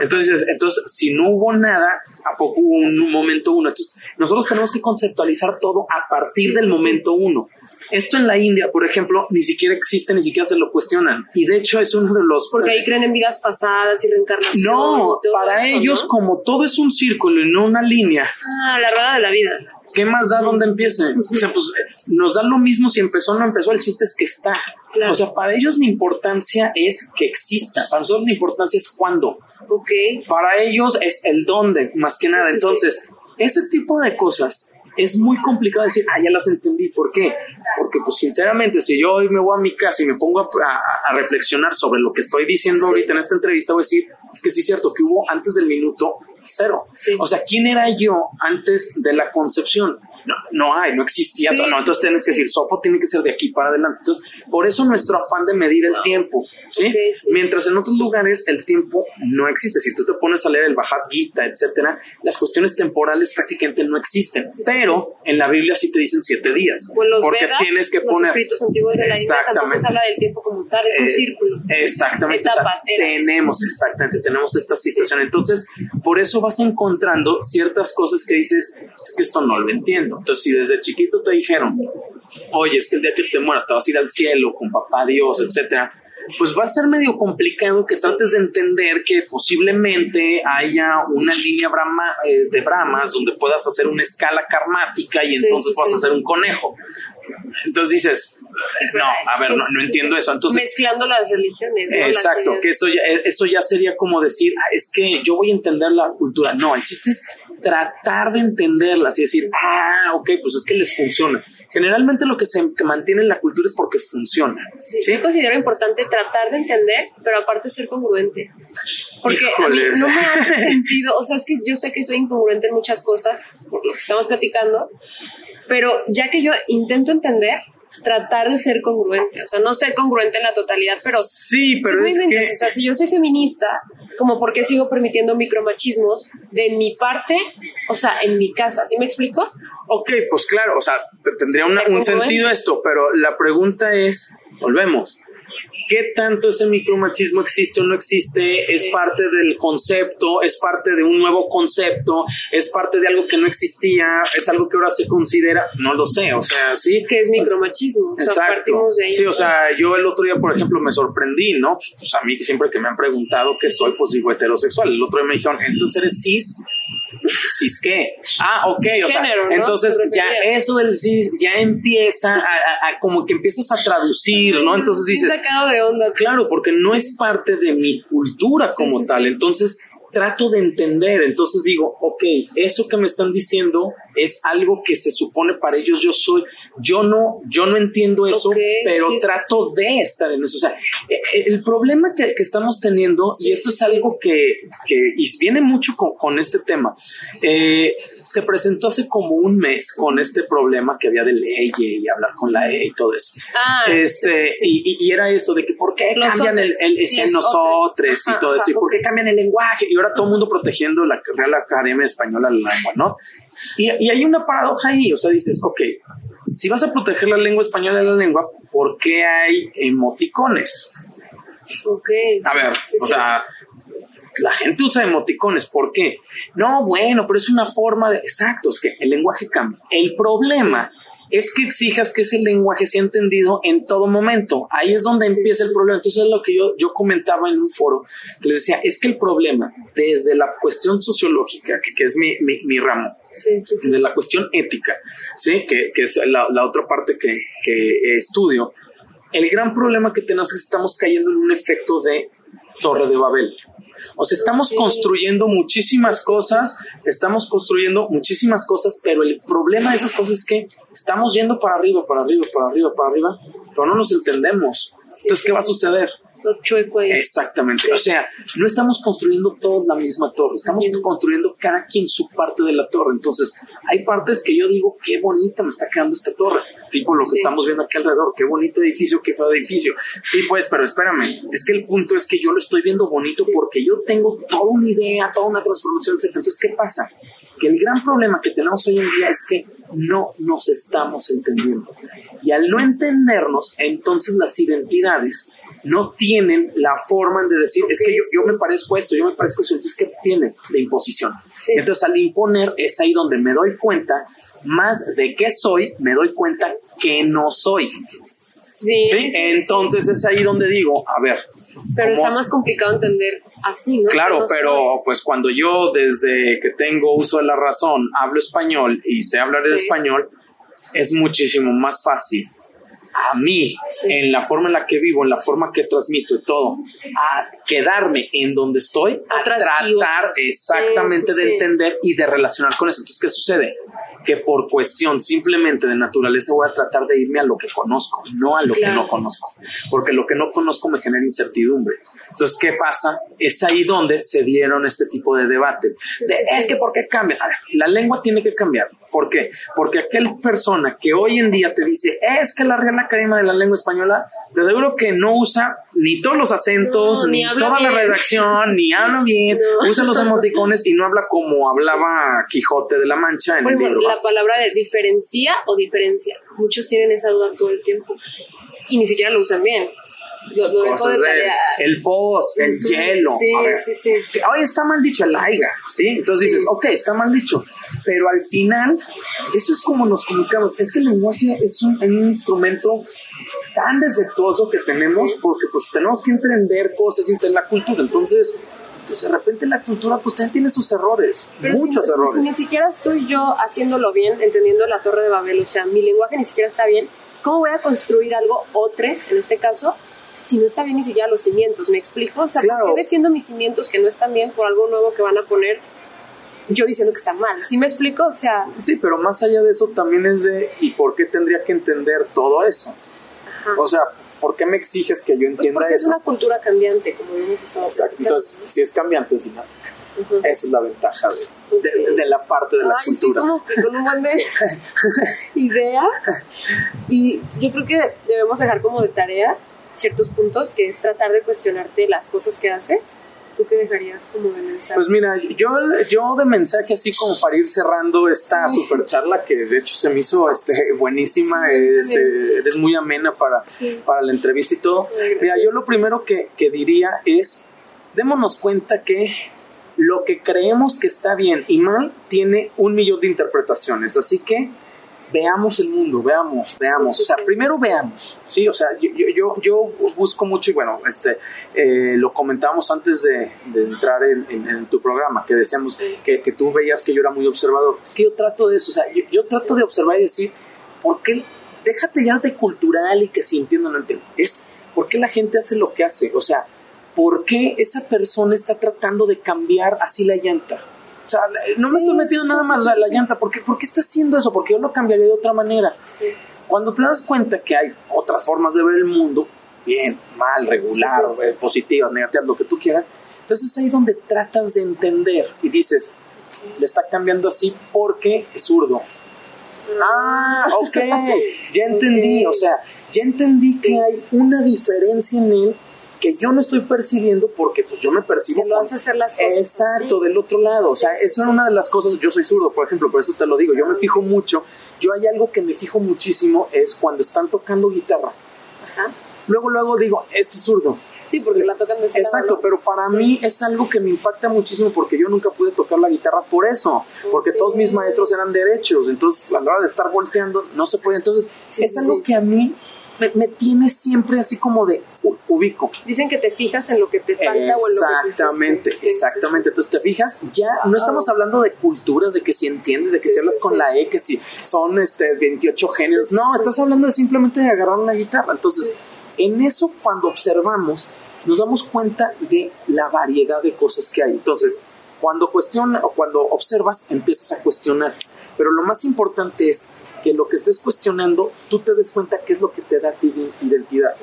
Entonces, entonces, si no hubo nada, ¿a poco hubo un momento uno? Entonces, nosotros tenemos que conceptualizar todo a partir del momento uno. Esto en la India, por ejemplo, ni siquiera existe, ni siquiera se lo cuestionan. Y de hecho es uno de los... Porque ahí creen en vidas pasadas y reencarnación. No, para ellos como todo es un círculo y no una línea. Ah, la rueda de la vida. ¿Qué más da donde empiece? O sea, pues nos da lo mismo si empezó o no empezó, el chiste es que está. O sea, para ellos la importancia es que exista, para nosotros la importancia es cuándo. Ok. Para ellos es el dónde, más que nada. Entonces, ese tipo de cosas es muy complicado decir, ah, ya las entendí. ¿Por qué? Porque, pues, sinceramente, si yo hoy me voy a mi casa y me pongo a, reflexionar sobre lo que estoy diciendo ahorita en esta entrevista, voy a decir, es que sí es cierto que hubo antes del minuto cero. O sea, ¿quién era yo antes de la concepción? No, no hay, no existía. no, entonces tienes que decir, Sofo tiene que ser de aquí para adelante. Entonces, por eso nuestro afán de medir el tiempo, ¿sí? Mientras en otros lugares el tiempo no existe. Si tú te pones a leer el Bajat Gita, etcétera, las cuestiones temporales prácticamente no existen. pero en la Biblia sí te dicen siete días. Pues los porque tienes que los poner. escritos antiguos de la India tampoco se habla del tiempo como tal, es un eh, círculo. Exactamente. tenemos, exactamente, tenemos esta situación. Entonces, por eso vas encontrando ciertas cosas que dices, es que esto no lo entiendo. Entonces, si desde chiquito te dijeron, oye, es que el día que te mueras te vas a ir al cielo con papá Dios, etcétera, pues va a ser medio complicado que trates de entender que posiblemente haya una línea brama, eh, de bramas donde puedas hacer una escala karmática y entonces vas a hacer un conejo. Entonces dices, no, a ver, no, entiendo eso. Entonces, Mezclando las religiones. Exacto, que eso ya, eso ya sería como decir, ah, es que yo voy a entender la cultura. No, el chiste es tratar de entenderlas y decir, ah, ok, pues es que les funciona. Generalmente lo que se mantiene en la cultura es porque funciona. Sí, Yo considero importante tratar de entender, pero aparte ser congruente. Porque a mí no me hace sentido, o sea, es que yo sé que soy incongruente en muchas cosas, por lo que estamos platicando, pero ya que yo intento entender, tratar de ser congruente, o sea, no ser congruente en la totalidad, pero sí, pero es, que... o sea, si yo soy feminista, como por qué sigo permitiendo micromachismos de mi parte, o sea, en mi casa, ¿sí me explico? Ok, pues claro, o sea, tendría un sentido esto, pero la pregunta es, volvemos, qué tanto ese micromachismo existe o no existe, es parte del concepto, es parte de un nuevo concepto, es parte de algo que no existía, es algo que ahora se considera, no lo sé, o sea, sí. ¿Qué es micromachismo? O sea, partimos de ahí. Sí, o sea, yo el otro día, por ejemplo, me sorprendí, ¿no? Pues a mí siempre que me han preguntado qué soy, pues digo heterosexual. El otro día me dijeron, entonces eres cis. ¿Cis qué? Ah, ok, o sea, entonces ya eso del cis ya empieza a, como que empiezas a traducir, ¿no? Entonces dices, de onda. Claro, porque no es parte de mi cultura como tal. Entonces trato de entender. Entonces digo, ok, eso que me están diciendo es algo que se supone para ellos yo soy. Yo no, yo no entiendo eso, pero trato de estar en eso. O sea, e, e, el problema que, estamos teniendo, y esto es algo que, que y viene mucho con, con este tema, eh, se presentó hace como un mes con este problema que había de ley y hablar con la E y todo eso. Ah, este, Y, era esto de que por qué cambian el, el, nosotros y todo esto, y por qué cambian el lenguaje, y ahora todo el mundo protegiendo la Real Academia Española la lengua, ¿no? Y, y hay una paradoja ahí, o sea, dices, ok, si vas a proteger la lengua española de la lengua, ¿por qué hay emoticones? Ok. A ver, o sea, la gente usa emoticones. ¿Por qué? No, bueno, pero es una forma de... Exacto, es que el lenguaje cambia. El problema es que exijas que ese lenguaje sea entendido en todo momento. Ahí es donde empieza el problema. Entonces es lo que yo, yo comentaba en un foro, les decía, es que el problema desde la cuestión sociológica, que, que es mi, mi, mi ramo, Sí, sí, sí. desde la cuestión ética, ¿sí? que, que es la, la otra parte que, que estudio, el gran problema que tenemos es que estamos cayendo en un efecto de torre de Babel. O sea, estamos construyendo muchísimas cosas, estamos construyendo muchísimas cosas, pero el problema de esas cosas es que estamos yendo para arriba, para arriba, para arriba, para arriba, pero no nos entendemos. Entonces, ¿qué va a suceder? Todo chueco ahí. Exactamente. O sea, no estamos construyendo todos la misma torre, estamos construyendo cada quien su parte de la torre. Entonces, hay partes que yo digo, qué bonita me está quedando esta torre, tipo lo que Sí. estamos viendo aquí alrededor, qué bonito edificio, qué feo edificio. Sí, pues, pero espérame, es que el punto es que yo lo estoy viendo bonito porque yo tengo toda una idea, toda una transformación, etc. Entonces, ¿qué pasa? Que el gran problema que tenemos hoy en día es que no nos estamos entendiendo. Y al no entendernos, entonces las identidades no tienen la forma de decir, es que yo, yo me parezco esto, yo me parezco eso, entonces ¿qué tiene? De imposición. Sí. Entonces al imponer es ahí donde me doy cuenta más de qué soy, me doy cuenta que no soy. Sí, ¿sí? Entonces es ahí donde digo, a ver. pero está ¿cómo más complicado entender así, ¿no? Claro, No pero pues cuando yo desde que tengo uso de la razón hablo español y sé hablar el Sí. español, es muchísimo más fácil a mí, Sí. en la forma en la que vivo, en la forma que transmito y todo, a quedarme en donde estoy, a Atractivo. tratar exactamente Sí, sí, de entender y de relacionar con eso. Entonces, ¿qué sucede? Que por cuestión simplemente de naturaleza voy a tratar de irme a lo que conozco, no a lo que Claro. no conozco, porque lo que no conozco me genera incertidumbre. Entonces, ¿qué pasa? Es ahí donde se dieron este tipo de debates. De, sí, sí. Es que, ¿por qué cambia? Ver, la lengua tiene que cambiar. ¿Por qué? Porque aquella persona que hoy en día te dice, es que la Real Academia de la Lengua Española, te aseguro que no usa ni todos los acentos, No, ni, ni toda la bien. redacción, ni habla bien, No. usa los emoticones y no habla como hablaba Quijote de la Mancha en el libro. la palabra de diferencia o diferencia. Muchos tienen esa duda todo el tiempo y ni siquiera lo usan bien. Lo, lo dejo de tarea. el post, el hielo. Sí, a ver, sí, sí. hoy está mal dicho el aiga, ¿sí? Entonces dices, ok, está mal dicho, pero al final, eso es como nos comunicamos. Es que el lenguaje es un, un instrumento tan defectuoso que tenemos porque pues tenemos que entender cosas y entender la cultura. Entonces, pues de repente la cultura pues también tiene sus errores, Pero muchos si, errores. si ni siquiera estoy yo haciéndolo bien, entendiendo la torre de Babel, o sea, mi lenguaje ni siquiera está bien, ¿cómo voy a construir algo, o tres en este caso, si no está bien ni siquiera los cimientos? ¿Me explico? O sea, Claro. ¿por qué defiendo mis cimientos que no están bien por algo nuevo que van a poner yo diciendo que está mal? ¿Sí me explico? O sea, Sí, pero más allá de eso también es de, ¿y por qué tendría que entender todo eso? ajá. O sea, ¿por qué me exiges que yo pues entienda porque es eso? una cultura cambiante, como hemos estado Exacto. Entonces, si es cambiante, es dinámica. Esa es la ventaja de, de- Ok. de la parte de la Ay, sí, cultura. como que con un buen de idea. Y yo creo que debemos dejar como de tarea ciertos puntos, que es tratar de cuestionarte las cosas que haces. ¿Tú qué dejarías como de mensaje? Pues mira, yo, yo de mensaje así como para ir cerrando esta Sí. super charla que de hecho se me hizo este, buenísima, Sí, este, eres muy amena para, Sí. para la entrevista y todo. Mira, yo lo primero que, que diría es, démonos cuenta que lo que creemos que está bien y mal tiene un millón de interpretaciones, así que veamos el mundo, veamos, veamos, o sea, primero veamos, sí, o sea, yo, yo, yo, busco mucho y bueno, este, eh, lo comentábamos antes de, de entrar en, en- en tu programa, que decíamos Sí. que, que tú veías que yo era muy observador, es que yo trato de eso, o sea, yo, yo trato de observar y decir, ¿por qué? Déjate ya de cultural y que si entiendo o no entiendo, es, ¿por qué la gente hace lo que hace? O sea, ¿por qué esa persona está tratando de cambiar así la llanta? O sea, no me estoy metiendo sí, nada sí, más a la llanta. ¿Por qué, ¿Por qué está haciendo eso? Porque yo lo cambiaría de otra manera. Cuando te das cuenta que hay otras formas de ver el mundo, bien, mal, regular, eh, positivas, negativas, lo que tú quieras, entonces es ahí donde tratas de entender y dices, le está cambiando así porque es zurdo. Ah, ok, ya entendí, Ok. o sea, ya entendí que hay una diferencia en él que yo no estoy percibiendo porque pues yo me percibo Que lo hace hacer las cosas. Exacto, así. del otro lado. o Sí, sea, sí, eso es sí. una de las cosas. Yo soy zurdo, por ejemplo, por eso te lo digo. Yo me fijo mucho. Yo hay algo que me fijo muchísimo es cuando están tocando guitarra. Ajá. Luego, luego digo, este es zurdo. Sí, porque la tocan de ese Exacto, lado, pero para Sí. mí es algo que me impacta muchísimo porque yo nunca pude tocar la guitarra por eso, porque todos mis maestros eran derechos, entonces a la hora de estar volteando no se puede. Entonces Sí, es sí, algo sí. que a mí me, me tiene siempre así como de ubico. Dicen que te fijas en lo que te falta o en lo que Exactamente, exactamente. Entonces te fijas, ya no estamos hablando de culturas, de que si entiendes, de que Sí, si hablas sí, con sí. la E, que si son este 28 géneros. No, estás hablando de simplemente de agarrar una guitarra. Entonces, en eso cuando observamos, nos damos cuenta de la variedad de cosas que hay. Entonces, cuando cuestiona o cuando observas, empiezas a cuestionar. Pero lo más importante es que lo que estés cuestionando, tú te des cuenta qué es lo que te da ti de identidad.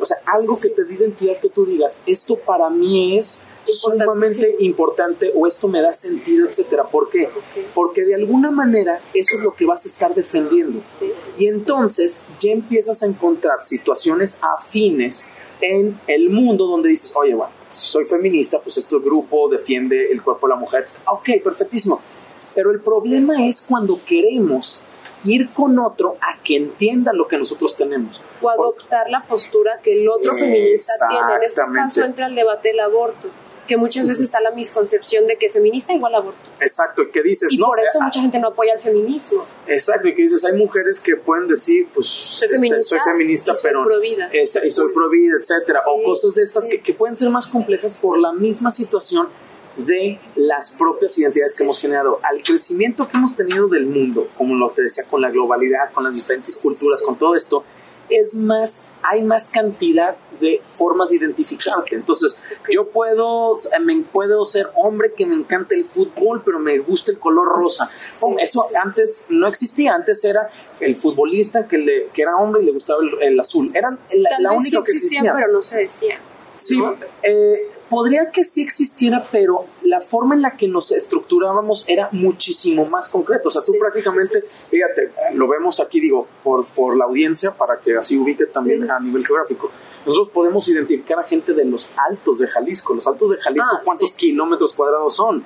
O sea, algo que te dé identidad que tú digas, esto para mí es sumamente importante o esto me da sentido, etcétera. ¿Por qué? Porque de alguna manera eso es lo que vas a estar defendiendo. Sí. Y entonces ya empiezas a encontrar situaciones afines en el mundo donde dices, oye, bueno, si soy feminista, pues este grupo defiende el cuerpo de la mujer. etc. Ok, perfectísimo. Pero el problema es cuando queremos ir con otro a que entienda lo que nosotros tenemos. O adoptar la postura que el otro feminista tiene. En este caso entra el debate del aborto, que muchas veces está la misconcepción de que feminista igual aborto. Exacto, y que dices, Y no, por eso eh, mucha gente no apoya el feminismo. Exacto, y que dices, hay mujeres que pueden decir, pues, Soy este, feminista soy feminista, y soy pero... provida. Esa- y soy provida, etcétera. o Sí, cosas de estas sí. que, que pueden ser más complejas por la misma situación de las propias identidades que hemos generado. Al crecimiento que hemos tenido del mundo, como lo que decía, con la globalidad, con las diferentes culturas, con todo esto, es más, hay más cantidad de formas de identificarte. Entonces, yo puedo, me, puedo ser hombre que me encanta el fútbol, pero me gusta el color rosa. Sí, Eso sí, antes no existía, antes era el futbolista que, le, que era hombre y le gustaba el, el azul. Era la, la única sí que existía, existía. pero no se decía. Sí, ¿no? eh, podría que sí existiera, pero la forma en la que nos estructurábamos era muchísimo más concreta. O sea, tú Sí, prácticamente, fíjate, lo vemos aquí, digo, por, por la audiencia, para que así ubique también Sí. a nivel geográfico. Nosotros podemos identificar a gente de los altos de Jalisco. Los altos de Jalisco, Ah, ¿cuántos sí. kilómetros cuadrados son?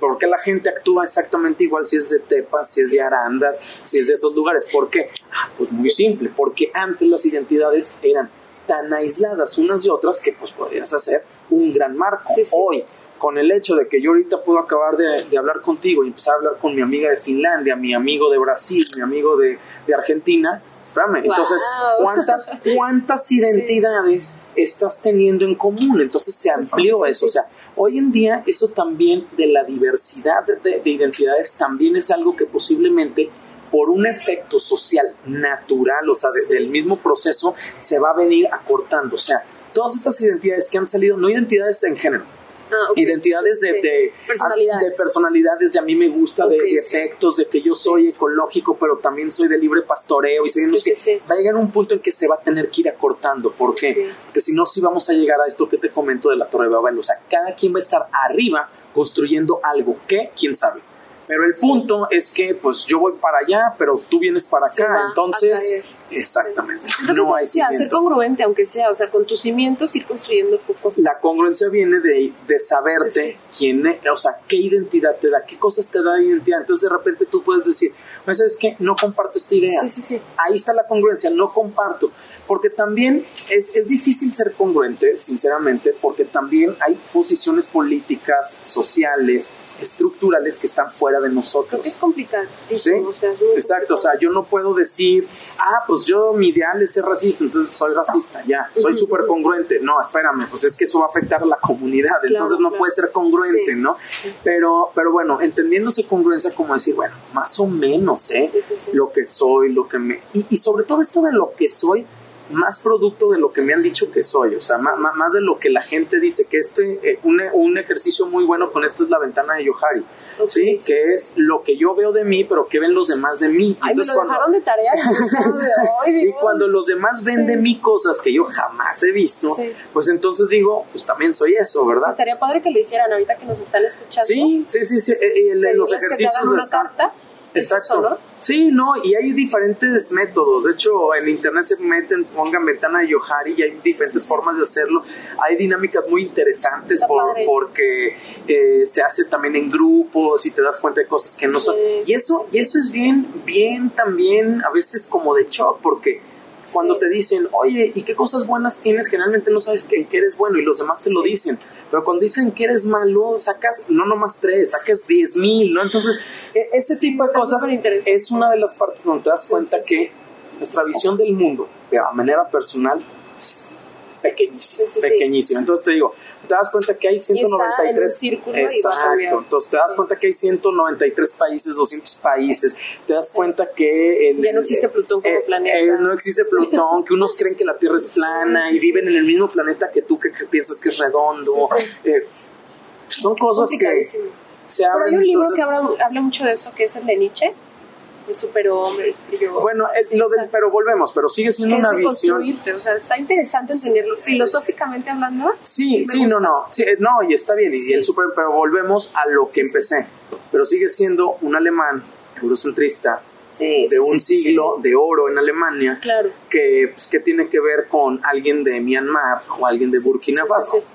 ¿Por qué la gente actúa exactamente igual si es de Tepas, si es de Arandas, si es de esos lugares? ¿Por qué? Ah, pues muy simple, porque antes las identidades eran tan aisladas unas de otras que pues podías hacer un gran marco. Sí, sí. Hoy, con el hecho de que yo ahorita puedo acabar de, de hablar contigo y empezar a hablar con mi amiga de Finlandia, mi amigo de Brasil, mi amigo de, de Argentina, espérame, Wow. entonces, ¿cuántas, cuántas identidades estás teniendo en común? Entonces se amplió eso, o sea, hoy en día eso también de la diversidad de, de identidades también es algo que posiblemente por un efecto social natural, o sea, de- Sí. del mismo proceso, se va a venir acortando. O sea, todas estas identidades que han salido, no identidades en género, Ah, identidades de, Sí. de- Personalidades. de personalidades, de a mí me gusta, de, efectos, de que yo soy ecológico, pero también soy de libre pastoreo y Sí, que va a llegar un punto en que se va a tener que ir acortando. ¿Por qué? Porque si no, sí vamos a llegar a esto que te comento de la Torre de Babel. O sea, cada quien va a estar arriba construyendo algo que, quién sabe. Pero el punto es que, pues, yo voy para allá, pero tú vienes para acá. va Entonces, exactamente. No hay decía, ser congruente, aunque sea, o sea, con tus cimientos ir construyendo poco. La congruencia viene de, de saberte Sí, quién es, o sea, qué identidad te da, qué cosas te da identidad. Entonces, de repente tú puedes decir, no sabes qué, no comparto esta idea. Sí, sí, sí. Ahí está la congruencia, no comparto. Porque también es, es difícil ser congruente, sinceramente, porque también hay posiciones políticas, sociales, estructurales que están fuera de nosotros. Creo que es complicado. Sí, o sea, es muy exacto, o sea, yo no puedo decir, ah, pues yo mi ideal es ser racista, entonces soy racista, ya, soy súper congruente. No, espérame, pues es que eso va a afectar a la comunidad, entonces no claro. puede ser congruente, Sí, ¿no? Pero, pero bueno, entendiéndose congruencia como decir, bueno, más o menos, ¿eh? Sí, sí, sí. Lo que soy, lo que me... Y, y sobre todo esto de lo que soy, más producto de lo que me han dicho que soy, o sea, Sí. más de lo que la gente dice, que este, eh, un, un ejercicio muy bueno con esto es la ventana de Yohari, ¿sí? sí. Que es lo que yo veo de mí, pero que ven los demás de mí. Ay, me Entonces, lo cuando- dejaron de tarea. y cuando los demás ven Sí. de mí cosas que yo jamás he visto, pues entonces digo, pues también soy eso, ¿verdad? Estaría padre que lo hicieran ahorita que nos están escuchando. Sí, sí, sí, sí. eh, eh, los ejercicios están- carta. Exacto. Eso, ¿no? Sí, no, y hay diferentes métodos. De hecho, en internet se meten, pongan ventana de Yohari y hay diferentes formas de hacerlo. Hay dinámicas muy interesantes por- porque eh, se hace también en grupos y te das cuenta de cosas que no son. Y eso, y eso es bien, bien también a veces como de shock, porque Cuando te dicen, oye, ¿y qué cosas buenas tienes? Generalmente no sabes en qué eres bueno y los demás te lo dicen. Pero cuando dicen que eres malo, sacas no nomás tres, sacas diez mil, ¿no? Entonces, e- ese tipo de cosas es una de las partes donde te das cuenta sí, que nuestra visión del mundo, de manera personal, es pequeñísima, pequeñísima. Entonces te digo, te das cuenta que hay en un 193 círculo y va a Exacto. Entonces te das cuenta que hay 193 países, 200 países. Te das cuenta que el- Ya no existe Plutón como eh, planeta. eh, no existe Plutón, que unos creen que la Tierra es plana y viven en el mismo planeta que tú que, que piensas que es redondo. Eh, son cosas que se Pero abren. hay un libro entonces- que habla, habla mucho de eso, que es el de Nietzsche, el superhombre, el superior. Bueno, eh, lo del- pero volvemos, pero sigue siendo una visión. o sea, está interesante entenderlo filosóficamente hablando. Sí, sí, no, no. Sí, eh, no, y está bien, y Sí. el super, pero volvemos a lo que empecé. Pero sigue siendo un alemán eurocentrista Sí, de sí, un sí, sí, siglo de oro en Alemania Claro. que, pues, que tiene que ver con alguien de Myanmar o alguien de Sí, Burkina sí, sí, Faso. sí, sí.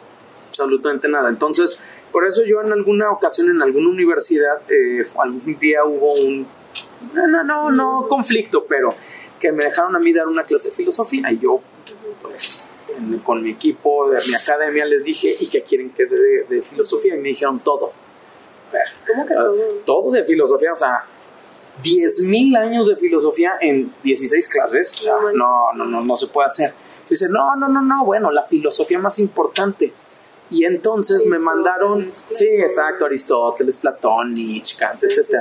Absolutamente nada. Entonces, por eso yo en alguna ocasión, en alguna universidad, eh, algún día hubo un, no, no, no, no conflicto, pero que me dejaron a mí dar una clase de filosofía y yo, pues, en- con mi equipo de mi academia les dije, ¿y qué quieren que de, de filosofía? Y me dijeron todo. ¿Cómo que Ah, todo? todo de filosofía, o sea, 10.000 años de filosofía en 16 clases, o sea, No no, no, no, no se puede hacer. Dice, no, no, no, no, bueno, la filosofía más importante. Y entonces me Aristóteles, mandaron, Platón. sí, exacto, Aristóteles, Platón, Nietzsche, Kant, Sí, sí, sí.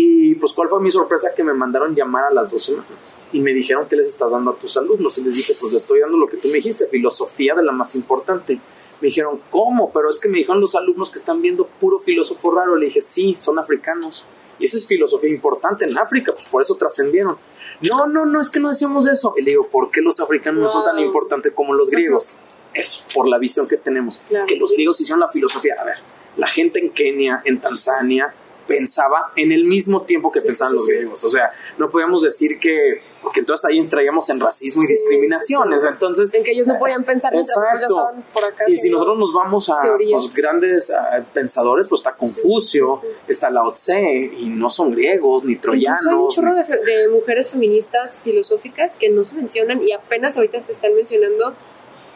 Y pues, ¿cuál fue mi sorpresa? Que me mandaron llamar a las dos semanas. Y me dijeron, ¿qué les estás dando a tus alumnos? Y les dije, pues les estoy dando lo que tú me dijiste, filosofía de la más importante. Me dijeron, ¿cómo? Pero es que me dijeron los alumnos que están viendo puro filósofo raro. Le dije, sí, son africanos. Y esa es filosofía importante en África, pues por eso trascendieron. No, no, no, es que no decíamos eso. Y le digo, ¿por qué los africanos no son tan Wow. importantes como los griegos? Eso, por la visión que tenemos. Claro. Que los griegos hicieron la filosofía. A ver, la gente en Kenia, en Tanzania, pensaba en el mismo tiempo que Sí, pensaban sí, los sí. griegos. O sea, no podíamos decir que, porque entonces ahí entraíamos en racismo y discriminaciones. Entonces, En que ellos no podían pensar mientras Exacto. estaban por acá. y si nosotros nos vamos a teorías. los grandes ah, pensadores, pues está Confucio, está Lao Tse, y no son griegos ni troyanos. Incluso hay un chorro de, de mujeres feministas filosóficas que no se mencionan y apenas ahorita se están mencionando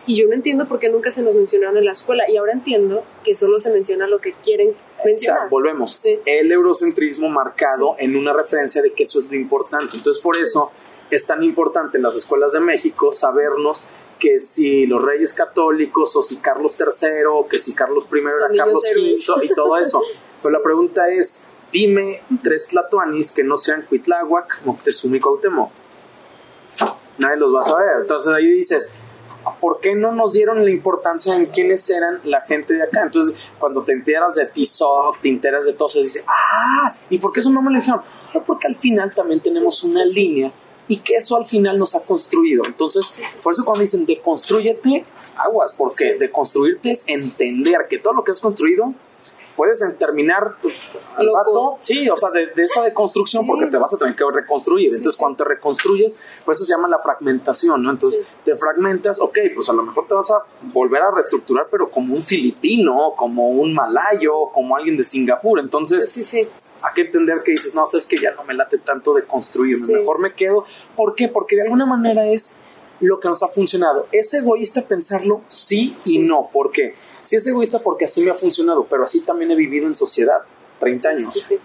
y yo no entiendo por qué nunca se nos mencionaron en la escuela y ahora entiendo que solo se menciona lo que quieren O sea, volvemos. Sí. El eurocentrismo marcado en una referencia de que eso es lo importante. Entonces, por eso es tan importante en las escuelas de México sabernos que si los reyes católicos o si Carlos III o que si Carlos I era Los Carlos. V y todo eso. Pero la pregunta es, dime tres tlatoanis que no sean Cuitláhuac, Moctezuma y Cuauhtémoc. Nadie los va a saber. Entonces ahí dices, ¿por qué no nos dieron la importancia en quiénes eran la gente de acá? Entonces, cuando te enteras de Tizoc, te enteras de todo eso, dices, ah, ¿y por qué eso no me lo dijeron? No, porque al final también tenemos una línea y que eso al final nos ha construido. Entonces, por eso cuando dicen deconstrúyete, aguas, porque deconstruirte es entender que todo lo que has construido puedes terminar al rato, sí, o sea, de, de esa deconstrucción, Sí. porque te vas a tener que reconstruir. Sí, Entonces, sí. cuando te reconstruyes, por eso se llama la fragmentación, ¿no? Entonces, te fragmentas, ok, pues a lo mejor te vas a volver a reestructurar, pero como un filipino, como un malayo, como alguien de Singapur. Entonces, Sí, sí. hay que entender que dices, no, sabes que ya no me late tanto de construirme, Sí. mejor me quedo. ¿Por qué? Porque de alguna manera es lo que nos ha funcionado. ¿Es egoísta pensarlo? Sí, y Sí. no. ¿Por qué? Sí es egoísta porque así me ha funcionado, pero así también he vivido en sociedad, 30 años. Sí,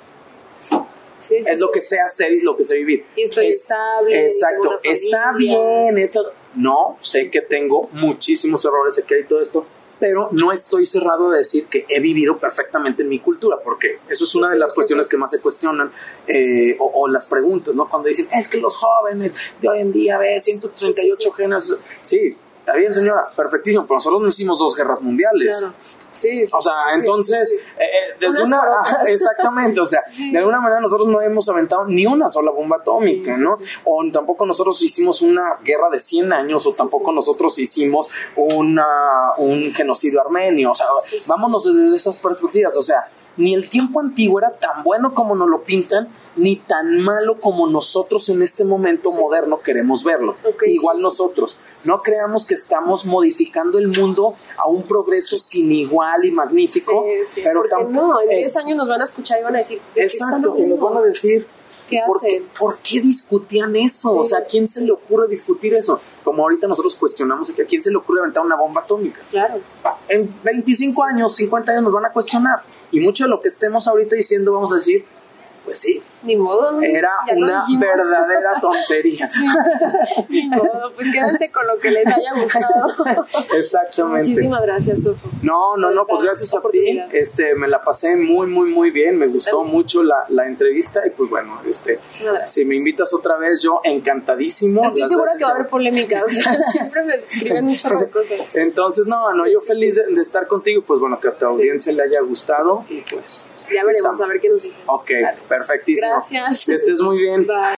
sí. Es lo que sé hacer y es lo que sé vivir. Y estoy Es- estable. Exacto, está bien, esto. No, sé que tengo muchísimos errores, sé que hay todo esto, pero no estoy cerrado a decir que he vivido perfectamente en mi cultura, porque eso es una de las cuestiones que más se cuestionan, eh, o, o las preguntas, ¿no? Cuando dicen, es que los jóvenes de hoy en día, ve, 138 Sí, sí, sí. genes. Sí, está bien, señora, perfectísimo, pero nosotros no hicimos dos guerras mundiales. Claro. Sí. O sea, sí, entonces, sí, sí. eh, eh, desde una, exactamente, o sea, de alguna manera nosotros no hemos aventado ni una sola bomba atómica, ¿no? O tampoco nosotros hicimos una guerra de 100 años, o tampoco nosotros hicimos una, un genocidio armenio, o sea, vámonos desde esas perspectivas, o sea, ni el tiempo antiguo era tan bueno como nos lo pintan, ni tan malo como nosotros en este momento moderno queremos verlo. Igual nosotros. No creamos que estamos modificando el mundo a un progreso sin igual y magnífico, Sí, sí, pero porque tam- no, en es- 10 años nos van a escuchar y van a decir, ¿de qué Exacto, y nos van a decir, ¿Qué ¿Por, hacen? ¿Por qué discutían eso? Sí, o sea, ¿a quién se le ocurre discutir eso? Como ahorita nosotros cuestionamos que a quién se le ocurre aventar una bomba atómica. Claro. En 25 años, 50 años nos van a cuestionar. Y mucho de lo que estemos ahorita diciendo vamos a decir, pues sí, Ni modo. era una verdadera tontería. Ni modo, pues quédense con lo que les haya gustado. Exactamente. Muchísimas gracias, Sofo. No, no, no, pues gracias a ti. Este, me la pasé muy, muy, muy bien. Me gustó También. mucho la, la entrevista y pues bueno, este, si me invitas otra vez, yo encantadísimo. Estoy segura que va a haber polémica, o sea, siempre me escriben de cosas. Entonces, no, no, yo feliz de, de estar contigo, pues bueno, que a tu audiencia le haya gustado y pues Ya veremos, estamos. a ver qué nos dicen. Ok, perfectísimo. Gracias. Que estés muy bien. Bye.